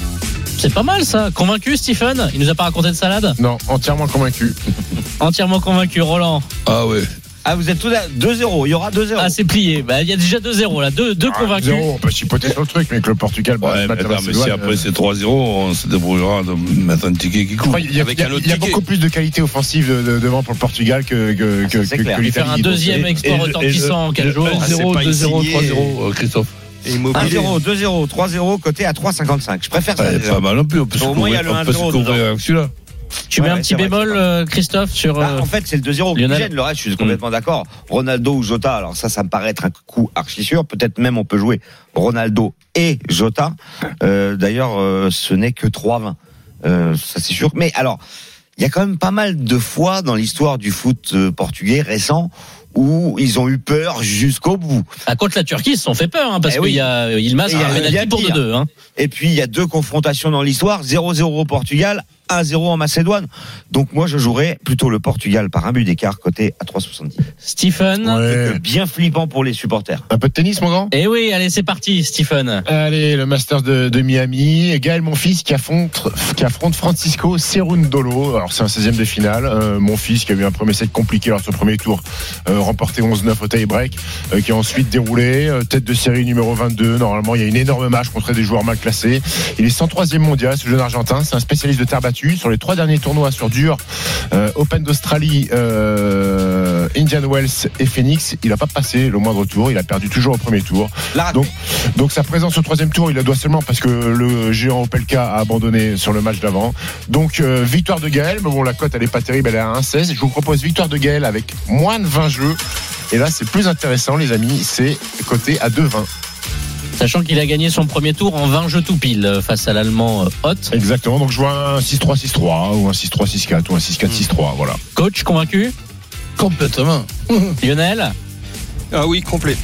C'est pas mal ça. Convaincu, Stephen? Il nous a pas raconté de salade? Non, entièrement convaincu. Entièrement convaincu, Roland. Ah ouais. Ah, vous êtes tous là 2-0. Il y aura 2-0. Ah, c'est plié. Bah, Il y a déjà 2-0 là. Deux, deux Ah, convaincus. zéro, on peut chipoter sur le truc, mais que le Portugal bat Ouais, mais, la attends, mais si après euh, c'est 3-0, on se débrouillera de mettre un ticket qui y a, Avec il y a- y beaucoup plus de qualité offensive de- de- devant pour le Portugal que, que, Ah, que, que- faire un deuxième exploit retentissant en 4 jours. 1-0, pas 2-0, signé. 3-0, euh, Christophe. Et Immobilier. 1-0, 2-0, 3-0, côté à 3,55. Je préfère ça. Ouais, déjà. pas mal non plus. On peut se Au moins, il y a le on peut se 1-0 couvrir dedans. avec celui-là. Tu mets Ouais, un petit bémol, euh, Christophe, sur. Bah, euh, en fait, c'est le 2-0 qui gêne. Le reste, je suis complètement d'accord. Ronaldo ou Jota, alors ça, ça me paraît être un coup archi sûr. Peut-être même on peut jouer Ronaldo et Jota. Euh, D'ailleurs, euh, ce n'est que 3-20. Euh, ça, c'est sûr. Mais alors, il y a quand même pas mal de fois dans l'histoire du foot portugais récent où ils ont eu peur jusqu'au bout. À contre la Turquie, ils se sont fait peur, hein, parce Eh qu'il oui. y a Ilmaz Et qui il y a- a un il y a penalty pour pire. 2-2. Hein. Et puis, il y a deux confrontations dans l'histoire. 0-0 au Portugal, 1-0 en Macédoine. Donc, moi, je jouerais plutôt le Portugal par un but d'écart, côté à 3,70. Stephen. Ouais. Bien flippant pour les supporters. Un peu de tennis, mon grand? Eh oui, allez, c'est parti, Stephen. Allez, le Masters de, de Miami. Gaël, mon fils, qui affronte, qui affronte Francisco Cerundolo. Alors, c'est un 16e de finale. Euh, mon fils, qui a eu un premier set compliqué lors de son premier tour, euh, remporté 11-9 au tie-break, euh, qui a ensuite déroulé. euh, tête de série numéro 22. Normalement, il y a une énorme match contre des joueurs mal classés. Il est 103e mondial, ce jeune argentin. C'est un spécialiste de terre battue. Sur les trois derniers tournois sur dur, euh, Open d'Australie, Indian Wells et Phoenix, il n'a pas passé le moindre tour. Il a perdu toujours au premier tour. Donc, donc sa présence au troisième tour, il la doit seulement parce que le géant Opelka a abandonné sur le match d'avant. Donc euh, victoire de Gaël, mais bon la cote elle est pas terrible, elle est à 1,16. Je vous propose victoire de Gaël avec moins de 20 jeux. Et là c'est plus intéressant les amis, c'est coté à 2,20. Sachant qu'il a gagné son premier tour en 20 jeux tout pile euh, face à l'allemand euh, Hot. Exactement, donc je vois un 6-3-6-3 ou un 6-3-6-4 ou un 6-4-6-3, voilà. Coach convaincu Complètement. Lionel Ah oui, complet.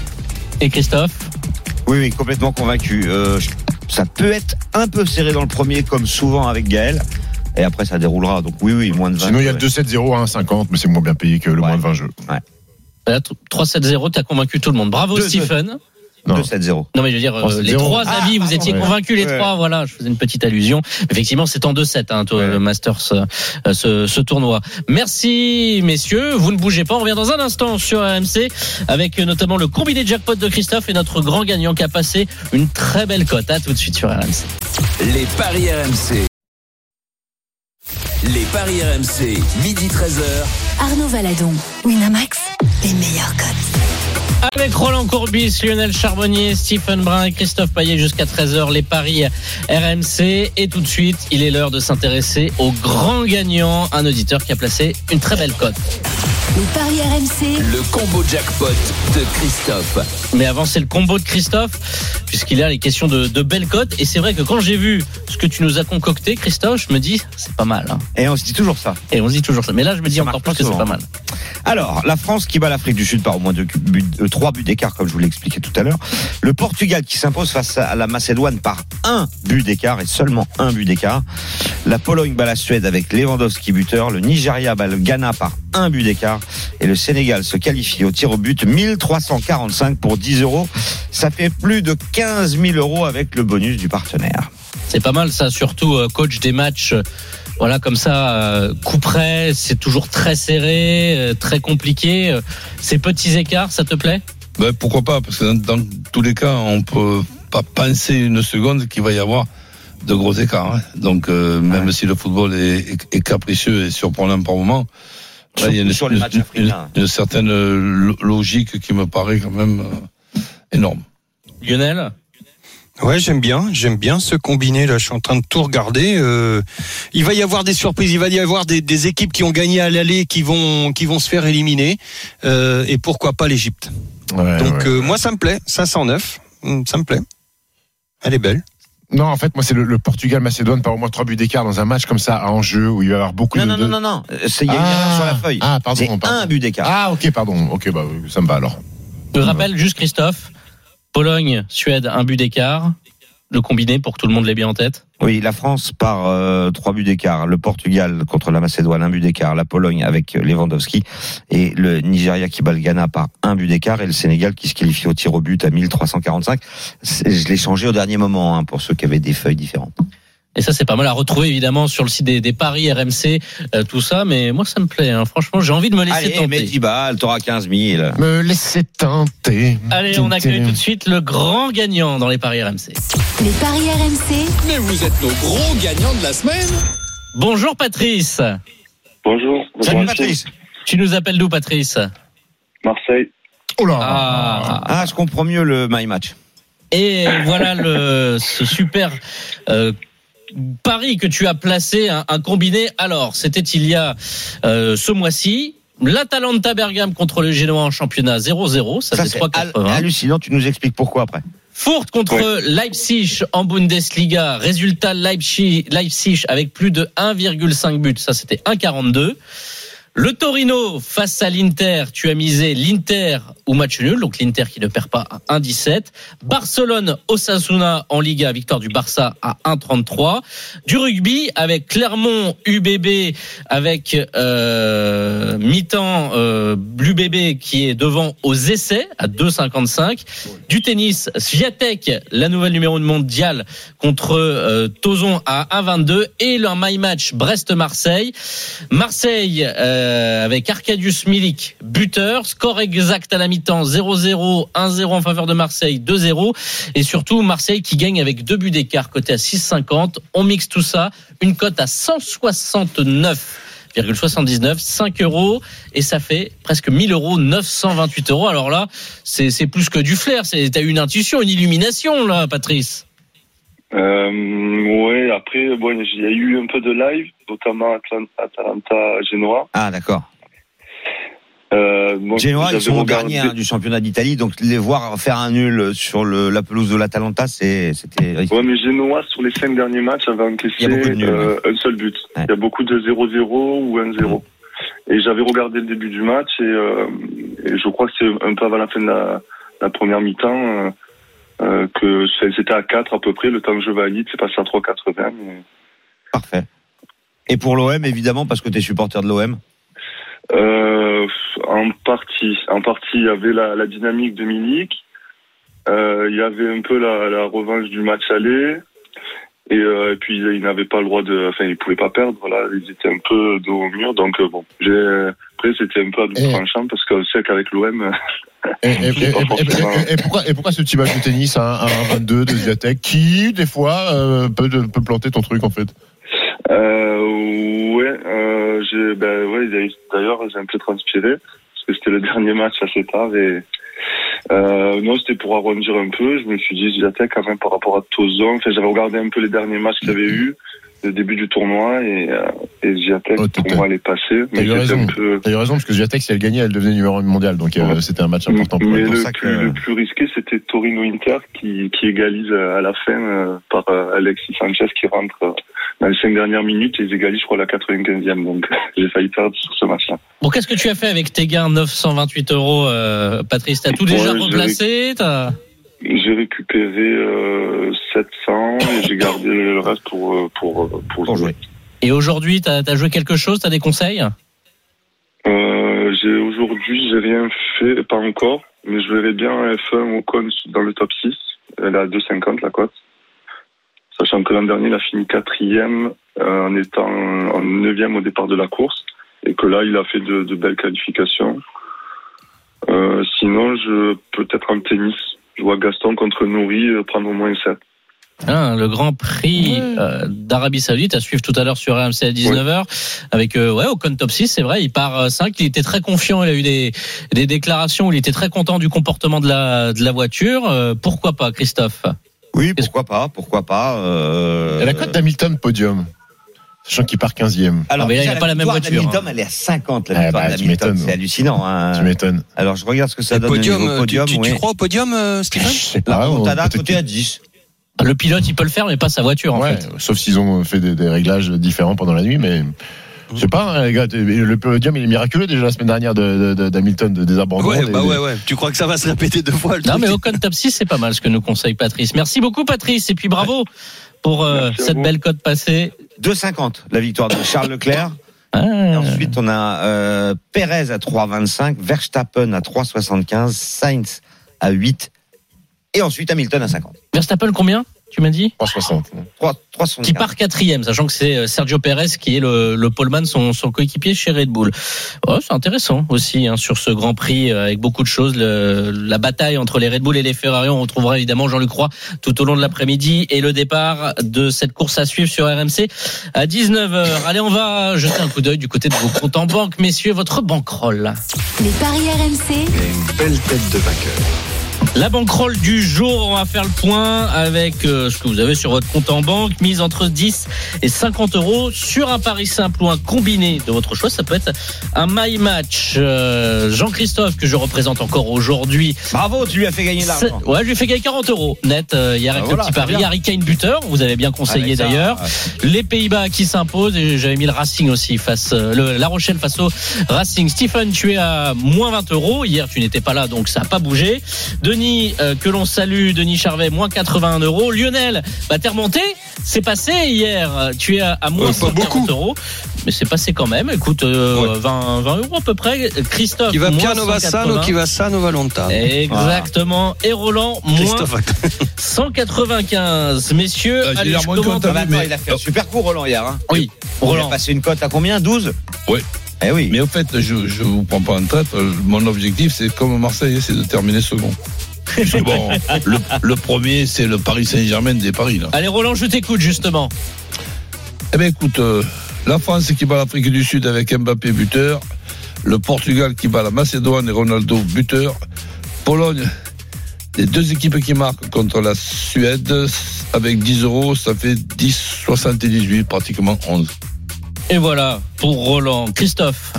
et Christophe Oui, oui, complètement convaincu. Euh, ça peut être un peu serré dans le premier, comme souvent avec Gaël. Et après, ça déroulera. Donc oui, oui, moins de 20. Sinon il y a le ouais. 2-7-0 à 1,50, mais c'est moins bien payé que le Ouais. moins de 20 jeux. Voilà, 3-7-0, t'as convaincu tout le monde. Bravo Deux, Stephen. Non. 2-7-0. Non mais je veux dire, euh, 3-7-0. les trois Ah, avis, vous pardon, étiez ouais. convaincus les Ouais. trois, voilà, je faisais une petite allusion. Effectivement, c'est en 2-7, hein, toi, Ouais. le Masters, euh, ce, ce tournoi. Merci messieurs, vous ne bougez pas, on revient dans un instant sur AMC avec euh, notamment le combiné jackpot de Christophe et notre grand gagnant qui a passé une très belle cote. À tout de suite sur RMC. Les paris RMC. Les paris RMC, midi 13h. Arnaud Valadon, Winamax, les meilleurs cotes. Avec Roland Courbis, Lionel Charbonnier, Stephen Brun et Christophe Payet jusqu'à 13h, les paris RMC. Et tout de suite, il est l'heure de s'intéresser au grand gagnant, un auditeur qui a placé une très belle cote. Les paris RMC, Le combo jackpot de Christophe. Mais avant, c'est le combo de Christophe, puisqu'il a les questions de, de belles cotes. Et c'est vrai que quand j'ai vu ce que tu nous as concocté, Christophe, je me dis, c'est pas mal. hein. Et on se dit toujours ça. Et on se dit toujours ça. Mais là, je me dis Ça encore marche plus que c'est souvent. pas mal. Alors, la France qui bat l'Afrique du Sud par au moins deux buts, euh, trois buts d'écart, comme je vous l'ai expliqué tout à l'heure. Le Portugal qui s'impose face à la Macédoine par un but d'écart et seulement un but d'écart. La Pologne bat la Suède avec Lewandowski buteur. Le Nigeria bat le Ghana par un but d'écart. Et le Sénégal se qualifie au tir au but 1345 pour 10 euros. Ça fait plus de 15 000 euros avec le bonus du partenaire. C'est pas mal, ça, surtout euh, coach des matchs. Voilà, comme ça, euh, coup près, c'est toujours très serré, euh, très compliqué. Euh, Ces petits écarts, ça te plaît? Ben, pourquoi pas Parce que dans, dans tous les cas, on peut pas penser une seconde qu'il va y avoir de gros écarts. hein. Donc, euh, même si le football est, est- est capricieux et surprenant par moment, là, il y a une, les une- certaine lo- logique qui me paraît quand même euh, énorme. Lionel? Ouais, j'aime bien, j'aime bien ce combiné là. Je suis en train de tout regarder. Euh, il va y avoir des surprises, il va y avoir des, des équipes qui ont gagné à l'aller, qui vont, qui vont se faire éliminer, Euh, et pourquoi pas l'Égypte. Ouais, Donc ouais. euh, moi ça me plaît, 509, hum, ça me plaît. Elle est belle. Non, en fait, moi, c'est le, le Portugal-Macédoine par au moins trois buts d'écart dans un match comme ça, à enjeu, où il va y avoir beaucoup Non, de. non, non, non, non. C'est- Il y a une Ah, erreur sur la feuille. Ah, pardon. C'est pardon. un but d'écart. Ah, ok, pardon. Ok, bah, ça me va alors. Je rappelle juste Christophe, Pologne, Suède, un but d'écart. Le combiné pour que tout le monde l'ait bien en tête. Oui, la France par euh, trois buts d'écart, le Portugal contre la Macédoine un but d'écart, la Pologne avec Lewandowski et le Nigeria qui bat le Ghana par un but d'écart et le Sénégal qui se qualifie au tir au but à 1345. C'est- Je l'ai changé au dernier moment hein, pour ceux qui avaient des feuilles différentes. Et ça, c'est pas mal à retrouver évidemment sur le site des, des paris RMC, euh, tout ça. Mais moi, ça me plaît. hein. Franchement, j'ai envie de me laisser Allez, tenter. mets 10 balles, t'auras 15 000. Me laisser tenter. Allez, on accueille tout de suite le grand gagnant dans les paris RMC. Les paris RMC, Mais vous êtes nos gros gagnants de la semaine. Bonjour Patrice. Bonjour. Salut Bonjour, Patrice. Tu nous appelles d'où Patrice? Marseille. Oh là Ah. Ah, je comprends mieux le my match. Et voilà le ce super euh, pari que tu as placé, un, un combiné. Alors, c'était il y a euh, ce mois-ci. L'Atalanta Bergame contre le Genoa en championnat 0-0, ça, Ça, c'est 3,80. hal- hallucinant. Tu nous expliques pourquoi après. Furt contre Leipzig en Bundesliga. Résultat Leipzig, Leipzig avec plus de 1,5 buts. Ça, c'était 1,42. Le Torino face à l'Inter, tu as misé l'Inter ou match nul, donc l'Inter qui ne perd pas à 1,17. Barcelone, Osasuna en Liga, victoire du Barça à 1,33. Du rugby avec Clermont, UBB, avec euh, mi-temps euh, l'UBB qui est devant aux essais à 2,55. Du tennis, Sviatek, la nouvelle numéro de mondial contre euh, Tozon à 1,22 et leur my match Brest-Marseille. Marseille euh, avec Arkadius Milik, buteur, score exact à la mi-temps 0-0, 1-0 en faveur de Marseille, 2-0 et surtout Marseille qui gagne avec deux buts d'écart côté à 6,50. On mixe tout ça, une cote à 169,79, 5 euros et ça fait presque 1000 euros, 928 euros. Alors là, c'est plus que du flair, t'as eu une intuition, une illumination là, Patrice. Euh, ouais, après, bon, il y a eu un peu de live, notamment Atlan- Atalanta Genoa. Ah, d'accord. Euh, bon, Genoa, ils sont regardé- dernier hein, du championnat d'Italie, donc les voir faire un nul sur le, la pelouse de l'Atalanta, c'était risqué. Ouais, mais Genoa, sur les cinq derniers matchs, avait encaissé nuls, euh, un seul but. Ouais. Il y a beaucoup de 0-0 ou 1-0. Et j'avais regardé le début du match et, euh, et je crois que c'est un peu avant la fin de la, la première mi-temps euh, que c'était à 4 à peu près. Le temps de jeu valide, c'est passé à 3,80. mais- Parfait. Et pour l'OM, évidemment, parce que tu es supporter de l'OM. Euh, en partie, en partie, il y avait la, la dynamique de Milik. Euh, il y avait un peu la, la revanche du match aller. Et, euh, et puis ils n'avaient pas le droit de, enfin ils pouvaient pas perdre. Voilà, ils étaient un peu dos au mur. Donc euh, bon, j'ai après c'était un peu à double tranchant parce qu'on sait qu'avec l'OM, Et, et- pourquoi, et pourquoi ce petit match de tennis à 1,22 de Ziatek qui, des fois, euh, peut, peut planter ton truc en fait? Euh, ouais, euh, j'ai, ben ouais, d'ailleurs j'ai un peu transpiré parce que c'était le dernier match assez tard et euh, non, c'était pour arrondir un peu. Je me suis dit, Ziatek quand même par rapport à Tozon. Enfin, j'avais regardé un peu les derniers matchs qu'il y avait eu, le début du tournoi et, euh, et Ziatek Oh, pour moi elle est passée. T'as eu raison. peu. Eu raison, parce que Ziatek, si elle gagnait, elle devenait numéro 1 mondial. Donc euh, c'était un match important pour Mais elle. le ça plus, que- le plus risqué, c'était Torino Inter qui, qui égalise à la fin euh, par euh, Alexis Sanchez qui rentre euh, dans les cinq dernières minutes et ils égalisent, je crois, la 95e. Donc j'ai failli perdre sur ce match-là. Bon, qu'est-ce que tu as fait avec tes gains 928 euros, euh, Patrice? T'as tout déjà Ouais, replacé T'as- J'ai récupéré euh, 700 et j'ai gardé le reste pour, euh, pour, euh, pour, Pour jouer. jouer. Et aujourd'hui, t'as as joué quelque chose T'as des conseils? Euh, j'ai aujourd'hui, j'ai rien fait, pas encore, mais je verrai bien F1 Ocon dans le top 6. Elle est à 2,50 la cote. Sachant que l'an dernier, il a fini quatrième euh, en étant en neuvième au départ de la course et que là, il a fait de, de belles qualifications. Euh, sinon, je peut-être en tennis. Je vois Gaston contre Nouri euh, prendre au moins 7. Hein, le Grand Prix euh, d'Arabie Saoudite à suivre tout à l'heure sur RMC à 19h avec euh, ouais Ocon top 6 c'est vrai il part euh, 5 il était très confiant il a eu des, des déclarations où il était très content du comportement de la, de la voiture Euh, pourquoi pas Christophe? Oui, pourquoi pas, pourquoi pas. Euh... Et la cote d'Hamilton podium, sachant qu'il part 15e. Alors, Ah, mais là, il déjà, a pas la même voiture, d'Hamilton, hein. elle est à 50, la Ah, victoire bah, d'Hamilton. C'est hallucinant. Hein. Tu m'étonnes. Alors, je regarde ce que ça Le donne au podium, euh, podium. tu, tu, tu oui. crois au podium, euh, Je Stéphane sais La pas. peut-être côté à 10. Le pilote, il peut le faire, mais pas sa voiture, en Ouais, fait. sauf s'ils ont fait des, des réglages différents pendant la nuit, mais. Je sais pas, hein, les gars, le podium il est miraculeux déjà la semaine dernière de- de- d'Hamilton de, des abandons. Ouais, des- bah des- ouais, ouais. Tu crois que ça va se répéter deux fois le Non, truc mais Ocon top 6, c'est pas mal ce que nous conseille Patrice. Merci beaucoup, Patrice. Et puis bravo pour euh, cette belle cote passée. 2,50 la victoire de Charles Leclerc. Ah. Et ensuite, on a euh, Perez à 3,25, Verstappen à 3,75, Sainz à 8 et ensuite Hamilton à 50. Verstappen, combien tu m'as dit? 360. 3, 3,75. Qui part quatrième, sachant que c'est euh, Sergio Perez qui est le, le poleman, son, son coéquipier chez Red Bull. Oh, c'est intéressant aussi hein, sur ce Grand Prix euh, avec beaucoup de choses. Le- la bataille entre les Red Bull et les Ferrari, on retrouvera évidemment Jean-Luc Roy tout au long de l'après-midi et le départ de cette course à suivre sur RMC à 19h. Allez, on va jeter un coup d'œil du côté de vos comptes en banque, messieurs, votre bankroll. Les paris RMC. Une belle tête de vainqueur. La banquerolle du jour, on va faire le point avec euh, ce que vous avez sur votre compte en banque, mise entre 10 et 50 euros sur un pari simple ou un combiné de votre choix. Ça peut être un my match. Euh, Jean-Christophe, que je représente encore aujourd'hui. Bravo, tu lui as fait gagner l'argent. Ouais, je lui ai fait gagner 40 euros net euh, hier Ah, avec voilà, le petit pari. Harry Kane buteur, vous avez bien conseillé d'ailleurs. ouais. Les Pays-Bas qui s'imposent et j'avais mis le Racing aussi face euh, le, La Rochelle face au Racing. Stephen, tu es à moins 20 euros. Hier, tu n'étais pas là, donc ça n'a pas bougé. Denis, euh, que l'on salue, Denis Charvet, moins 81 euros. Lionel, bah t'es remonté. C'est passé hier. Tu es à, à moins Ouais, 140 beaucoup. euros. Mais c'est passé quand même. Écoute, euh, Ouais. 20, 20 euros à peu près. Christophe, Qui va moins piano va 180. sano, qui va sano va lontano. Exactement. Et Roland, moins Christophe, 195. Messieurs, j'ai allez, je moins attends, mais- il a fait un super coup Roland hier. Hein. Oui, Il a Roland. passé une cote à combien? 12 Ouais. Eh oui. Mais au fait, je ne vous prends pas en tête. euh, Mon objectif, c'est comme Marseille, c'est de terminer second. Bon, le, le premier, c'est le Paris Saint-Germain des Paris. Là. Allez, Roland, je t'écoute justement. Eh bien, écoute, euh, la France qui bat l'Afrique du Sud avec Mbappé buteur, le Portugal qui bat la Macédoine et Ronaldo buteur, Pologne, les deux équipes qui marquent contre la Suède avec 10 euros, ça fait 10, 78, pratiquement 11. Et voilà pour Roland. Christophe.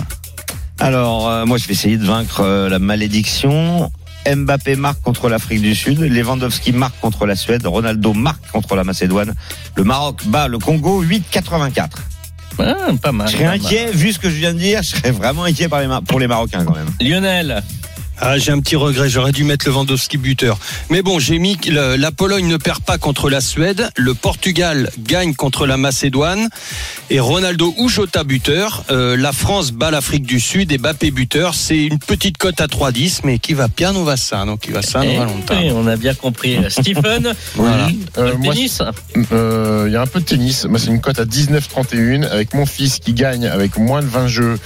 Alors, euh, moi, je vais essayer de vaincre euh, la malédiction. Mbappé marque contre l'Afrique du Sud, Lewandowski marque contre la Suède, Ronaldo marque contre la Macédoine. Le Maroc bat le Congo 8-84. Ah, pas mal. Je serais mal. inquiet, vu ce que je viens de dire, je serais vraiment inquiet par les Ma- pour les Marocains quand même. Lionel. Ah, j'ai un petit regret, j'aurais dû mettre Lewandowski buteur. Mais bon, j'ai mis que le- la Pologne ne perd pas contre la Suède, le Portugal gagne contre la Macédoine et Ronaldo ou Jota buteur. Euh, la France bat l'Afrique du Sud et Mbappé buteur. C'est une petite cote à 3-10, mais qui va piano va sano, qui va Eh va longtemps. oui, on a bien compris. Stephen. Voilà. Euh, le moi, tennis. Euh, Il y a un peu de tennis. Moi, c'est une cote à 19,31 avec mon fils qui gagne avec moins de 20 jeux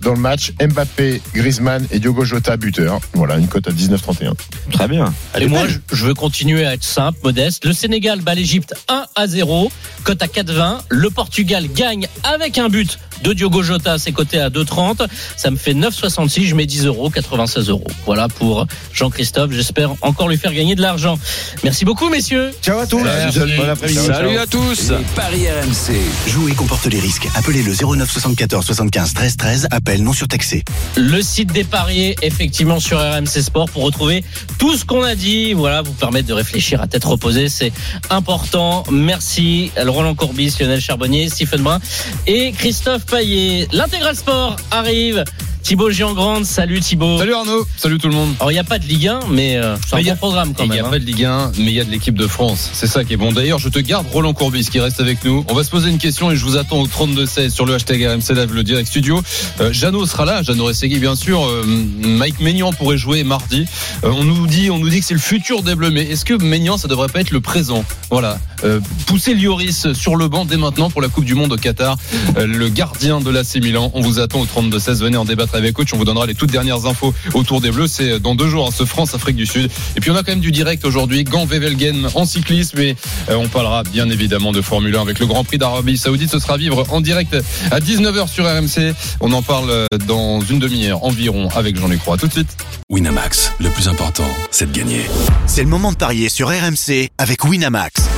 dans le match. Mbappé, Griezmann et Diogo Jota buteur. Voilà, une cote à 19,31. Très bien. Et moi, je, je veux continuer à être simple, modeste. Le Sénégal bat l'Égypte 1 à 0, cote à 4,20. Le Portugal gagne avec un but de Diogo Jota, c'est coté à 2,30. Ça me fait 9,66. Je mets 10 euros, 96 euros. Voilà pour Jean-Christophe. J'espère encore lui faire gagner de l'argent. Merci beaucoup, messieurs. Ciao à tous. Salut. Bon après-midi. Salut à tous. Les paris RMC. Jouer comporte les risques. Appelez le 09 74 75 13 13. Appel non surtaxé. le site des paris effectivement sur RMC Sport pour retrouver tout ce qu'on a dit. Voilà, vous permettre de réfléchir à tête reposée, c'est important. Merci Roland Courbis, Lionel Charbonnier, Stephen Brun et Christophe Paillet. L'intégral sport arrive. Thibaut Giangrande, salut Thibaut. Salut Arnaud, salut tout le monde. Alors il n'y a pas de Ligue 1, mais euh, c'est un il bon a- programme quand Il même. n'y a hein. pas de Ligue 1, mais il y a de l'équipe de France. C'est ça qui est bon. D'ailleurs, je te garde Roland Courbis qui reste avec nous. On va se poser une question et je vous attends au 32-16 sur le hashtag RMC Live, le direct studio. Euh, Jeannot sera là, Jeannot Ressegui bien sûr. Euh, Mike Maignan pourrait jouer mardi. Euh, on nous dit, on nous dit que c'est le futur des Bleus, mais est-ce que Maignan ça devrait pas être le présent? Voilà. Euh, pousser Lloris sur le banc dès maintenant pour la Coupe du Monde au Qatar. Euh, le gardien de l'AC Milan. On vous attend au 32-16. Venez en débattre avec coach. On vous donnera les toutes dernières infos autour des Bleus. C'est dans deux jours, hein, ce France-Afrique du Sud. Et puis on a quand même du direct aujourd'hui. Gant Wevelgem en cyclisme. Et euh, on parlera bien évidemment de Formule 1 avec le Grand Prix d'Arabie Saoudite. Ce sera à vivre en direct à 19h sur RMC. On en parle euh, dans une demi-heure environ avec Jean-Luc Roy. Tout de suite. Winamax, le plus important, c'est de gagner. C'est le moment de parier sur RMC avec Winamax.